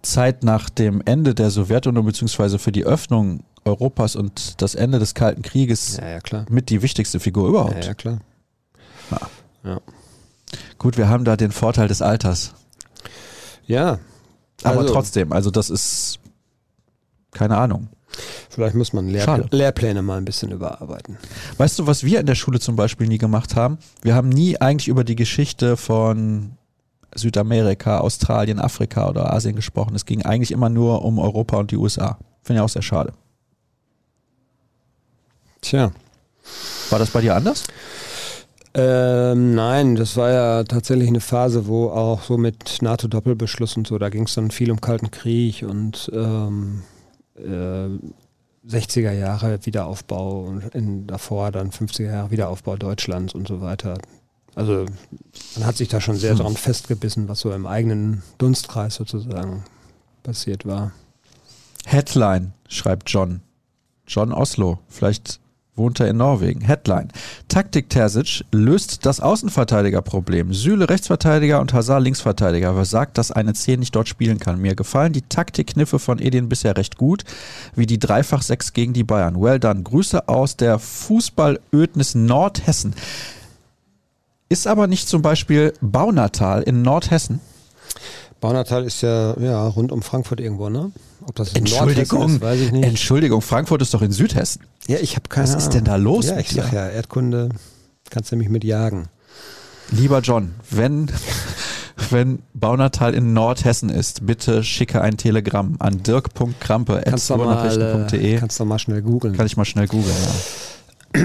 Zeit nach dem Ende der Sowjetunion beziehungsweise für die Öffnung Europas und das Ende des Kalten Krieges ja, ja, mit die wichtigste Figur überhaupt. ja, klar. Gut, wir haben da den Vorteil des Alters. Ja. Aber Also- trotzdem, also das ist keine Ahnung. Vielleicht muss man Lehr Schade. Lehrpläne mal ein bisschen überarbeiten. Weißt du, was wir in der Schule zum Beispiel nie gemacht haben? Wir haben nie eigentlich über die Geschichte von Südamerika, Australien, Afrika oder Asien gesprochen. Es ging eigentlich immer nur um Europa und die USA. Finde ich auch sehr schade. Tja. War das bei dir anders? Ähm, nein, das war ja tatsächlich eine Phase, wo auch so mit NATO-Doppelbeschluss und so, da ging es dann viel um Kalten Krieg und ähm, äh, 60er Jahre Wiederaufbau und in, davor dann 50er Jahre Wiederaufbau Deutschlands und so weiter. Also man hat sich da schon sehr Hm. dran festgebissen, was so im eigenen Dunstkreis sozusagen passiert war. Headline, schreibt John. John Oslo. Vielleicht wohnt er in Norwegen. Headline. Taktik Terzic löst das Außenverteidigerproblem. Süle Rechtsverteidiger und Hazard Linksverteidiger. Wer sagt, dass eine 10 nicht dort spielen kann? Mir gefallen die Taktikkniffe von Edin bisher recht gut, wie die Dreifach 6 gegen die Bayern. Well done. Grüße aus der Fußballödnis Nordhessen. Ist aber nicht zum Beispiel Baunatal in Nordhessen? Baunatal ist ja, ja rund um Frankfurt irgendwo, ne? Ob das Entschuldigung, ist, weiß ich nicht. Entschuldigung, Frankfurt ist doch in Südhessen. Ja, ich habe keine Was Ahnung. ist denn da los? Ja, ich sag ja, Erdkunde kannst du mich mit jagen. Lieber John, wenn, [laughs] wenn Baunatal in Nordhessen ist, bitte schicke ein Telegramm an dirk.krampe.de. Kannst du mal schnell googeln. Kann ich mal schnell googeln, ja.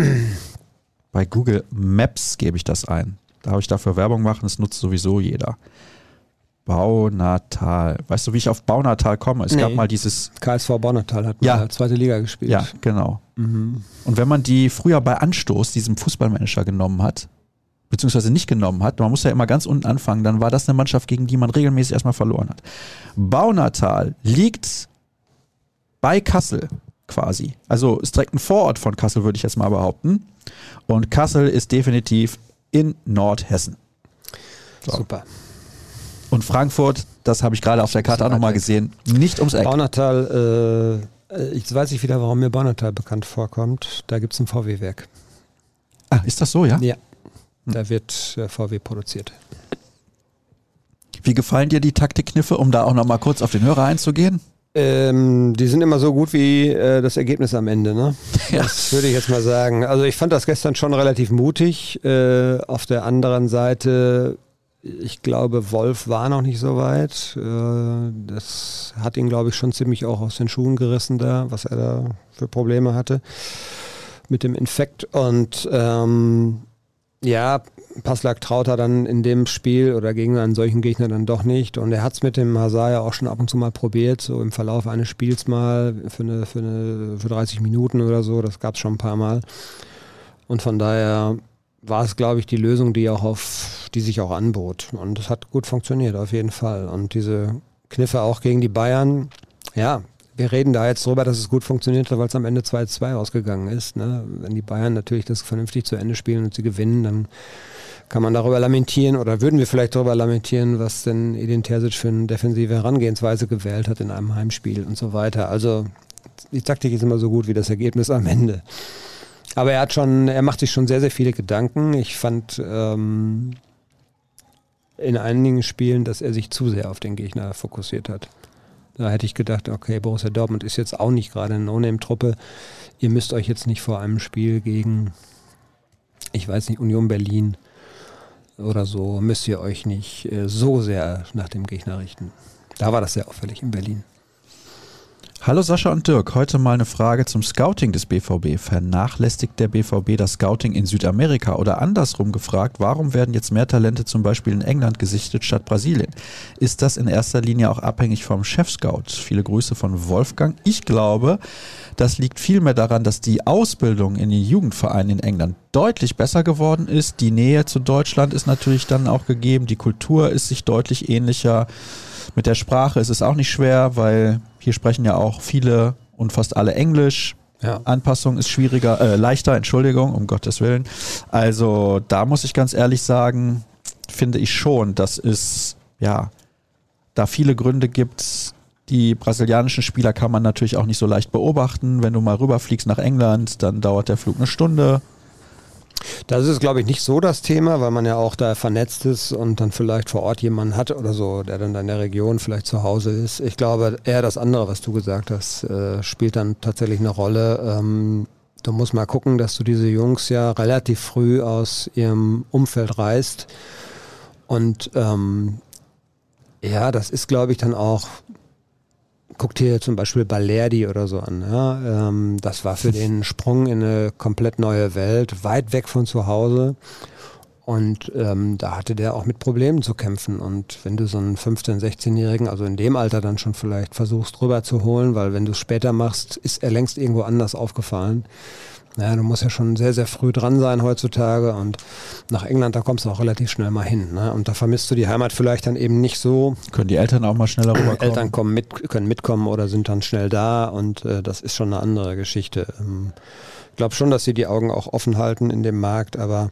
Bei Google Maps gebe ich das ein. Da habe ich dafür Werbung machen, das nutzt sowieso jeder. Baunatal. Weißt du, wie ich auf Baunatal komme? Es nee. gab mal dieses. KSV Baunatal hat ja. zweite Liga gespielt. Ja, genau. Mhm. Und wenn man die früher bei Anstoß, diesem Fußballmanager, genommen hat, beziehungsweise nicht genommen hat, man muss ja immer ganz unten anfangen, dann war das eine Mannschaft, gegen die man regelmäßig erstmal verloren hat. Baunatal liegt bei Kassel quasi. Also ist direkt ein Vorort von Kassel, würde ich jetzt mal behaupten. Und Kassel ist definitiv in Nordhessen. So. Super. Und Frankfurt, das habe ich gerade auf der Karte auch nochmal gesehen, nicht ums Eck. Baunatal, äh, ich weiß nicht wieder, warum mir Baunatal bekannt vorkommt. Da gibt es ein VW-Werk. Ah, ist das so, ja? Ja. Da wird äh, VW produziert. Wie gefallen dir die Taktikkniffe, um da auch nochmal kurz auf den Hörer einzugehen? Ähm, die sind immer so gut wie äh, das Ergebnis am Ende, ne? [laughs] Ja. Das würde ich jetzt mal sagen. Also ich fand das gestern schon relativ mutig. Äh, auf der anderen Seite ich glaube, Wolf war noch nicht so weit. Äh, das hat ihn, glaube ich, schon ziemlich auch aus den Schuhen gerissen da, was er da für Probleme hatte mit dem Infekt. Und ähm, ja, Passlack traut er dann in dem Spiel oder gegen einen solchen Gegner dann doch nicht. Und er hat es mit dem Hazard ja auch schon ab und zu mal probiert, so im Verlauf eines Spiels mal für, eine, für, eine, für 30 Minuten oder so. Das gab es schon ein paar Mal. Und von daher war es, glaube ich, die Lösung, die auch auf, die sich auch anbot. Und es hat gut funktioniert, auf jeden Fall. Und diese Kniffe auch gegen die Bayern, ja, wir reden da jetzt drüber, dass es gut funktioniert hat, weil es am Ende 2-2 ausgegangen ist. Ne? Wenn die Bayern natürlich das vernünftig zu Ende spielen und sie gewinnen, dann kann man darüber lamentieren oder würden wir vielleicht darüber lamentieren, was denn Edin Terzic für eine defensive Herangehensweise gewählt hat in einem Heimspiel und so weiter. Also die Taktik ist immer so gut wie das Ergebnis am Ende. Aber er hat schon, er macht sich schon sehr, sehr viele Gedanken. Ich fand ähm, in einigen Spielen, dass er sich zu sehr auf den Gegner fokussiert hat. Da hätte ich gedacht, okay, Borussia Dortmund ist jetzt auch nicht gerade eine No-Name-Truppe. Ihr müsst euch jetzt nicht vor einem Spiel gegen, ich weiß nicht, Union Berlin oder so, müsst ihr euch nicht äh, so sehr nach dem Gegner richten. Da war das sehr auffällig in Berlin. Hallo Sascha und Dirk, heute mal eine Frage zum Scouting des BVB. Vernachlässigt der BVB das Scouting in Südamerika oder andersrum gefragt, warum werden jetzt mehr Talente zum Beispiel in England gesichtet statt Brasilien? Ist das in erster Linie auch abhängig vom Chef-Scout? Viele Grüße von Wolfgang. Ich glaube, das liegt vielmehr daran, dass die Ausbildung in den Jugendvereinen in England deutlich besser geworden ist. Die Nähe zu Deutschland ist natürlich dann auch gegeben. Die Kultur ist sich deutlich ähnlicher. Mit der Sprache ist es auch nicht schwer, weil hier sprechen ja auch viele und fast alle Englisch. Ja. Anpassung ist schwieriger, äh, leichter, Entschuldigung, um Gottes Willen. Also da muss ich ganz ehrlich sagen, finde ich schon, dass es ja da viele Gründe gibt. Die brasilianischen Spieler kann man natürlich auch nicht so leicht beobachten. Wenn du mal rüberfliegst nach England, dann dauert der Flug eine Stunde. Das ist, glaube ich, nicht so das Thema, weil man ja auch da vernetzt ist und dann vielleicht vor Ort jemanden hat oder so, der dann in der Region vielleicht zu Hause ist. Ich glaube, eher das andere, was du gesagt hast, äh, spielt dann tatsächlich eine Rolle. Ähm, du musst mal gucken, dass du diese Jungs ja relativ früh aus ihrem Umfeld reißt. Und ähm, ja, das ist, glaube ich, dann auch guck dir zum Beispiel Balerdi oder so an. Ja? Ähm, das war für den Sprung in eine komplett neue Welt, weit weg von zu Hause. Und ähm, da hatte der auch mit Problemen zu kämpfen. Und wenn du so einen 15-, 16-Jährigen, also in dem Alter dann schon vielleicht versuchst rüber zu holen, weil wenn du es später machst, ist er längst irgendwo anders aufgefallen. Naja, du musst ja schon sehr, sehr früh dran sein heutzutage und nach England, da kommst du auch relativ schnell mal hin. Ne? Und da vermisst du die Heimat vielleicht dann eben nicht so. Können die Eltern auch mal schneller rüberkommen? Eltern kommen mit, können mitkommen oder sind dann schnell da und äh, das ist schon eine andere Geschichte. Ähm, ich glaube schon, dass sie die Augen auch offen halten in dem Markt, aber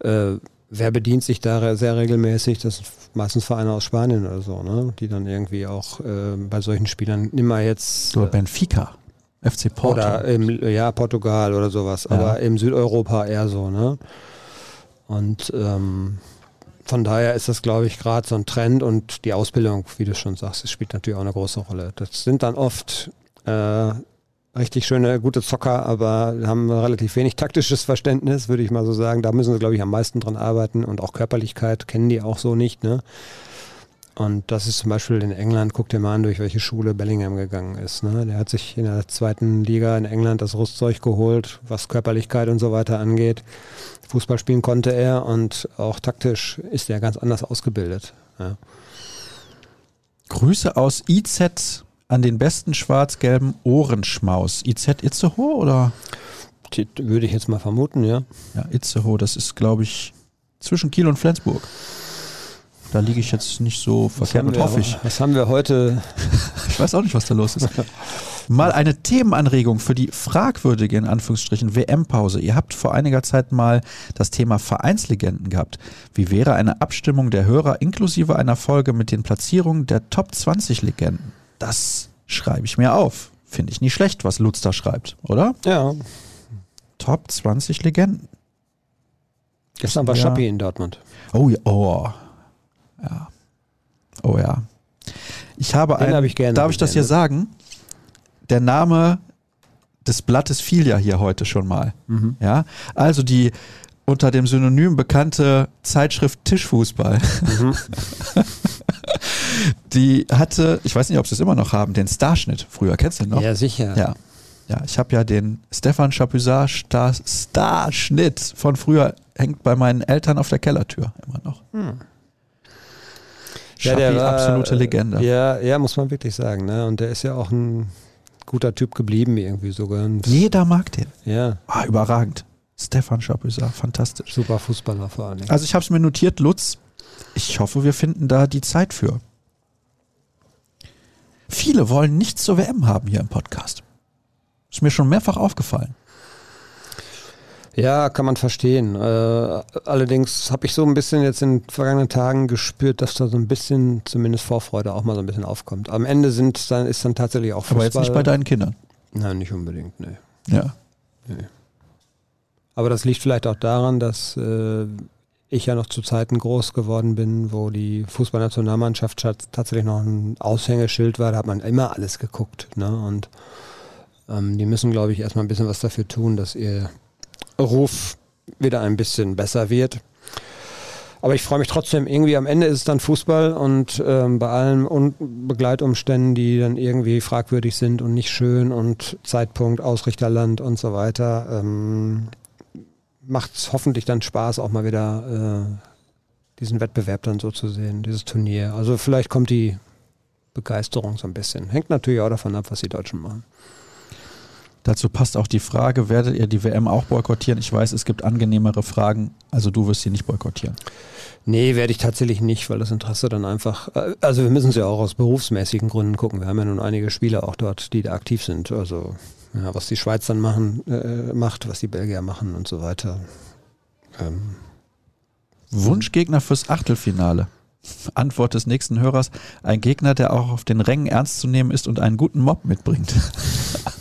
äh, wer bedient sich da sehr regelmäßig? Das sind meistens Vereine aus Spanien oder so, ne? die dann irgendwie auch äh, bei solchen Spielern nimmer jetzt. Oder Benfica. FC Porto. Oder im, ja, Portugal oder sowas, ja. aber im Südeuropa eher so, ne? Und ähm, von daher ist das, glaube ich, gerade so ein Trend und die Ausbildung, wie du schon sagst, das spielt natürlich auch eine große Rolle. Das sind dann oft äh, richtig schöne, gute Zocker, aber haben relativ wenig taktisches Verständnis, würde ich mal so sagen. Da müssen sie, glaube ich, am meisten dran arbeiten und auch Körperlichkeit kennen die auch so nicht. Ne? Und das ist zum Beispiel in England, guck dir mal an, durch welche Schule Bellingham gegangen ist. Ne? Der hat sich in der zweiten Liga in England das Rüstzeug geholt, was Körperlichkeit und so weiter angeht. Fußball spielen konnte er und auch taktisch ist er ganz anders ausgebildet. Ja. Grüße aus IZ an den besten schwarz-gelben Ohrenschmaus. IZ Itzehoe oder? Die, würde ich jetzt mal vermuten, ja. Ja, Itzehoe, das ist, glaube ich, zwischen Kiel und Flensburg. Da liege ich jetzt nicht so verkehrt und hoffe ich. Was haben wir heute? [laughs] ich weiß auch nicht, was da los ist. Mal eine Themenanregung für die fragwürdige, in Anführungsstrichen, WM-Pause. Ihr habt vor einiger Zeit mal das Thema Vereinslegenden gehabt. Wie wäre eine Abstimmung der Hörer inklusive einer Folge mit den Platzierungen der Top 20 Legenden? Das schreibe ich mir auf. Finde ich nicht schlecht, was Lutz da schreibt, oder? Ja. Top 20 Legenden. Gestern war ja. Schappi in Dortmund. Oh, oh. Ja. Oh ja. Ich habe einen. Hab ich gerne darf ich das hier sagen? Der Name des Blattes fiel ja hier heute schon mal. Mhm. Ja. Also die unter dem Synonym bekannte Zeitschrift Tischfußball. Mhm. [laughs] die hatte, ich weiß nicht, ob sie es immer noch haben, den Starschnitt. Früher kennst du den noch? Ja, sicher. Ja. Ja, ich habe ja den Stefan Chapuisat Star Starschnitt von früher, hängt bei meinen Eltern auf der Kellertür immer noch. Hm. Ja, der war, absolute Legende. Ja, ja, muss man wirklich sagen. Ne? Und der ist ja auch ein guter Typ geblieben irgendwie sogar. Und Jeder mag den. Ja. Ah, überragend. Stefan Chapuisat, fantastisch. Super Fußballer vor allem. Also ich habe es mir notiert, Lutz. Ich hoffe, wir finden da die Zeit für. Viele wollen nichts zur WM haben hier im Podcast. Ist mir schon mehrfach aufgefallen. Ja, kann man verstehen. Äh, allerdings habe ich so ein bisschen jetzt in den vergangenen Tagen gespürt, dass da so ein bisschen zumindest Vorfreude auch mal so ein bisschen aufkommt. Am Ende sind dann, ist dann tatsächlich auch Fußball. Aber jetzt nicht bei deinen Kindern. Nein, nicht unbedingt, nee. Ja. Nee. Aber das liegt vielleicht auch daran, dass äh, ich ja noch zu Zeiten groß geworden bin, wo die Fußballnationalmannschaft tatsächlich noch ein Aushängeschild war. Da hat man immer alles geguckt. Ne? Und ähm, die müssen, glaube ich, erstmal ein bisschen was dafür tun, dass ihr Ruf wieder ein bisschen besser wird. Aber ich freue mich trotzdem, irgendwie am Ende ist es dann Fußball und ähm, bei allen Un Begleitumständen, die dann irgendwie fragwürdig sind und nicht schön und Zeitpunkt, Ausrichterland und so weiter, ähm, macht es hoffentlich dann Spaß, auch mal wieder äh, diesen Wettbewerb dann so zu sehen, dieses Turnier. Also vielleicht kommt die Begeisterung so ein bisschen. Hängt natürlich auch davon ab, was die Deutschen machen. Dazu passt auch die Frage, werdet ihr die WM auch boykottieren? Ich weiß, es gibt angenehmere Fragen, also du wirst sie nicht boykottieren. Nee, werde ich tatsächlich nicht, weil das Interesse dann einfach, äh, also wir müssen es ja auch aus berufsmäßigen Gründen gucken. Wir haben ja nun einige Spieler auch dort, die da aktiv sind. Also ja, was die Schweiz dann machen, äh, macht, was die Belgier machen und so weiter. Ähm. Wunschgegner fürs Achtelfinale. Antwort des nächsten Hörers: Ein Gegner, der auch auf den Rängen ernst zu nehmen ist und einen guten Mob mitbringt. [laughs]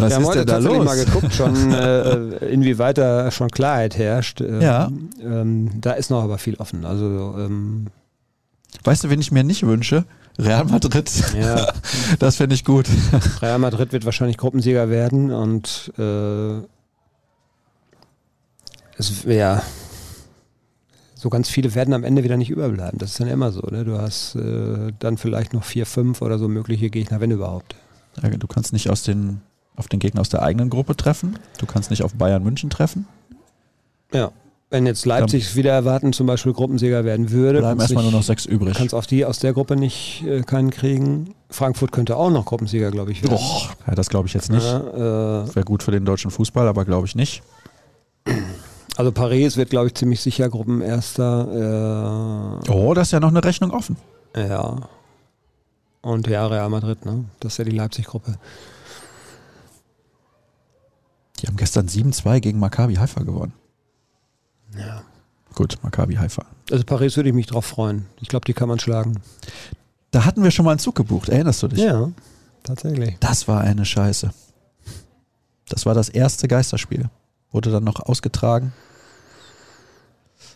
Was Wir haben heute da tatsächlich los? mal geguckt, schon, [laughs] äh, inwieweit da schon Klarheit herrscht. Ähm, ja. Ähm, da ist noch aber viel offen. Also ähm, Weißt du, wen ich mir nicht wünsche? Real Madrid. Ja. [laughs] Das finde ich gut. Real Madrid wird wahrscheinlich Gruppensieger werden und äh, es wäre so ganz viele werden am Ende wieder nicht überbleiben. Das ist dann immer so. Ne? Du hast äh, dann vielleicht noch vier, fünf oder so mögliche Gegner, wenn überhaupt. Du kannst nicht aus den auf den Gegner aus der eigenen Gruppe treffen. Du kannst nicht auf Bayern München treffen. Ja. Wenn jetzt Leipzig Dann wieder erwarten, zum Beispiel Gruppensieger werden würde, bleiben erstmal nur noch sechs übrig. Kannst auf die aus der Gruppe nicht äh, keinen kriegen. Frankfurt könnte auch noch Gruppensieger, glaube ich, werden. Oh, ja, das glaube ich jetzt nicht. Ja, äh, Wäre gut für den deutschen Fußball, aber glaube ich nicht. Also Paris wird, glaube ich, ziemlich sicher Gruppenerster. Äh, oh, das ist ja noch eine Rechnung offen. Ja. Und ja, Real Madrid, ne? Das ist ja die Leipzig-Gruppe. Die haben gestern 7-2 gegen Maccabi Haifa gewonnen. Ja. Gut, Maccabi Haifa. Also Paris würde ich mich drauf freuen. Ich glaube, die kann man schlagen. Da hatten wir schon mal einen Zug gebucht, erinnerst du dich? Ja, tatsächlich. Das war eine Scheiße. Das war das erste Geisterspiel. Wurde dann noch ausgetragen.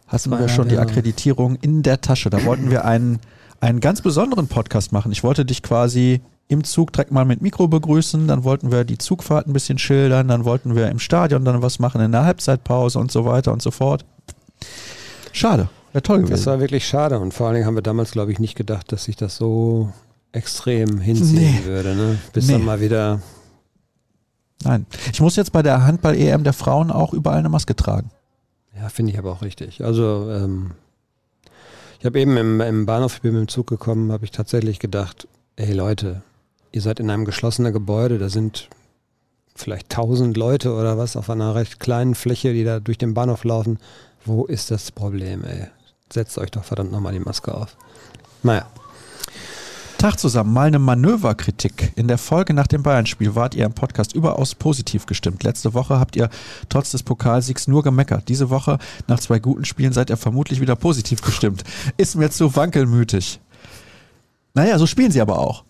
hatten wir schon die Akkreditierung in der Tasche. Da wollten wir einen, einen ganz besonderen Podcast machen. Ich wollte dich quasi im Zug direkt mal mit Mikro begrüßen, dann wollten wir die Zugfahrt ein bisschen schildern, dann wollten wir im Stadion dann was machen in der Halbzeitpause und so weiter und so fort. Schade, wäre toll gewesen. Das war wirklich schade und vor allen Dingen haben wir damals, glaube ich, nicht gedacht, dass sich das so extrem hinziehen nee. würde, ne? bis nee. dann mal wieder. Nein, ich muss jetzt bei der Handball-EM der Frauen auch überall eine Maske tragen. Ja, finde ich aber auch richtig. Also ähm, ich habe eben im, im Bahnhof, ich bin mit dem Zug gekommen, habe ich tatsächlich gedacht, ey Leute, ihr seid in einem geschlossenen Gebäude, da sind vielleicht tausend Leute oder was auf einer recht kleinen Fläche, die da durch den Bahnhof laufen. Wo ist das Problem, ey? Setzt euch doch verdammt nochmal die Maske auf. Naja. Tag zusammen, mal eine Manöverkritik. In der Folge nach dem Bayern-Spiel wart ihr im Podcast überaus positiv gestimmt. Letzte Woche habt ihr trotz des Pokalsiegs nur gemeckert. Diese Woche, nach zwei guten Spielen, seid ihr vermutlich wieder positiv gestimmt. Ist mir zu wankelmütig. Naja, so spielen sie aber auch.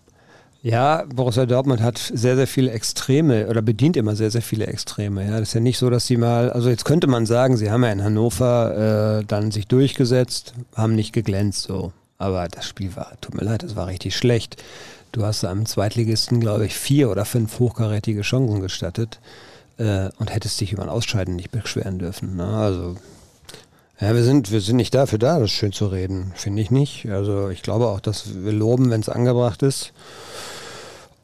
Ja, Borussia Dortmund hat sehr, sehr viele Extreme oder bedient immer sehr, sehr viele Extreme. Ja, das ist ja nicht so, dass sie mal, also jetzt könnte man sagen, sie haben ja in Hannover äh, dann sich durchgesetzt, haben nicht geglänzt so. Aber das Spiel war, tut mir leid, das war richtig schlecht. Du hast einem Zweitligisten, glaube ich, vier oder fünf hochkarätige Chancen gestattet äh, und hättest dich über ein Ausscheiden nicht beschweren dürfen. Ne? Also ja, wir sind, wir sind nicht dafür da, das schön zu reden, finde ich nicht. Also ich glaube auch, dass wir loben, wenn es angebracht ist.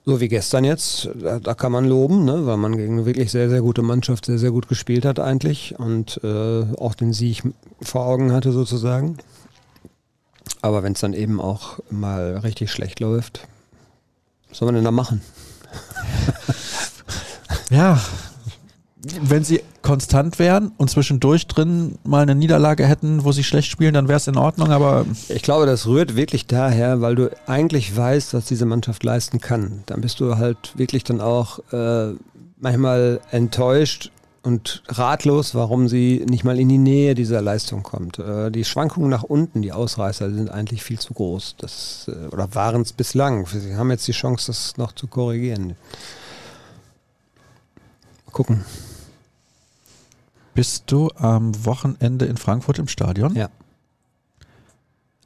So wie gestern jetzt, da, da, kann man loben, ne, weil man gegen eine wirklich sehr, sehr gute Mannschaft sehr, sehr gut gespielt hat eigentlich und äh, auch den Sieg vor Augen hatte sozusagen. Aber wenn es dann eben auch mal richtig schlecht läuft, was soll man denn da machen? ja, wenn sie konstant wären und zwischendurch drin mal eine Niederlage hätten, wo sie schlecht spielen, dann wäre es in Ordnung, aber. Ich glaube, das rührt wirklich daher, weil du eigentlich weißt, was diese Mannschaft leisten kann. Dann bist du halt wirklich dann auch äh, manchmal enttäuscht und ratlos, warum sie nicht mal in die Nähe dieser Leistung kommt. Äh, die Schwankungen nach unten, die Ausreißer, sind eigentlich viel zu groß. Das, äh, oder waren es bislang. Sie haben jetzt die Chance, das noch zu korrigieren. Gucken. Bist du am Wochenende in Frankfurt im Stadion? Ja.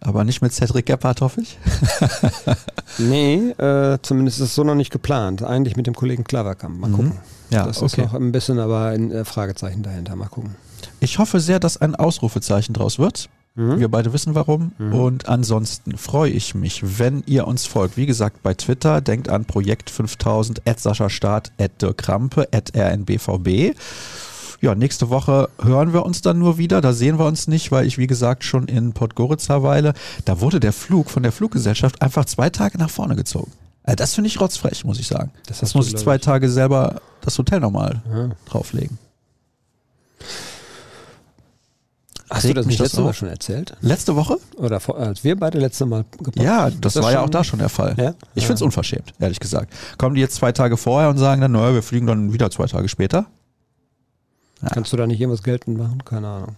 Aber nicht mit Cedric Gebhardt, hoffe ich? [laughs] nee, äh, zumindest ist es so noch nicht geplant. Eigentlich mit dem Kollegen Klaverkamp. Mal mhm. gucken. Ja, das okay. ist noch ein bisschen aber ein äh, Fragezeichen dahinter. Mal gucken. Ich hoffe sehr, dass ein Ausrufezeichen draus wird. Mhm. Wir beide wissen warum. Mhm. Und ansonsten freue ich mich, wenn ihr uns folgt. Wie gesagt, bei Twitter denkt an Projekt 5000, at Sascha Staat, at Dirk Krampe, at rnbvb ja, nächste Woche hören wir uns dann nur wieder. Da sehen wir uns nicht, weil ich, wie gesagt, schon in Podgorica weile. Da wurde der Flug von der Fluggesellschaft einfach zwei Tage nach vorne gezogen. Also das finde ich rotzfrech, muss ich sagen. Das, das muss ich zwei Tage selber das Hotel nochmal ja. drauflegen. Hast Regt du das nicht letzte Mal schon erzählt? Letzte Woche? Oder vor, als wir beide letzte Mal gepackt Ja, das, das war ja auch da schon der Fall. Ja? Ich ja. finde es unverschämt, ehrlich gesagt. Kommen die jetzt zwei Tage vorher und sagen dann, naja, wir fliegen dann wieder zwei Tage später? Ja. Kannst du da nicht irgendwas geltend machen? Keine Ahnung.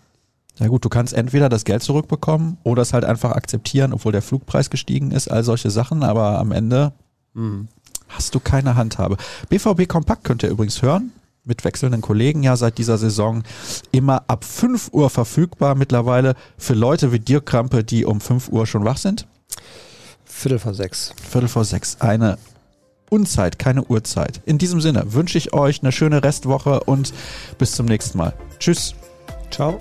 Ja gut, du kannst entweder das Geld zurückbekommen oder es halt einfach akzeptieren, obwohl der Flugpreis gestiegen ist, all solche Sachen, aber am Ende mhm. hast du keine Handhabe. BVB Kompakt könnt ihr übrigens hören, mit wechselnden Kollegen ja seit dieser Saison immer ab 5 Uhr verfügbar mittlerweile für Leute wie Dirk Krampe, die um 5 Uhr schon wach sind. Viertel vor sechs. Viertel vor sechs. Eine Unzeit, keine Uhrzeit. In diesem Sinne wünsche ich euch eine schöne Restwoche und bis zum nächsten Mal. Tschüss. Ciao.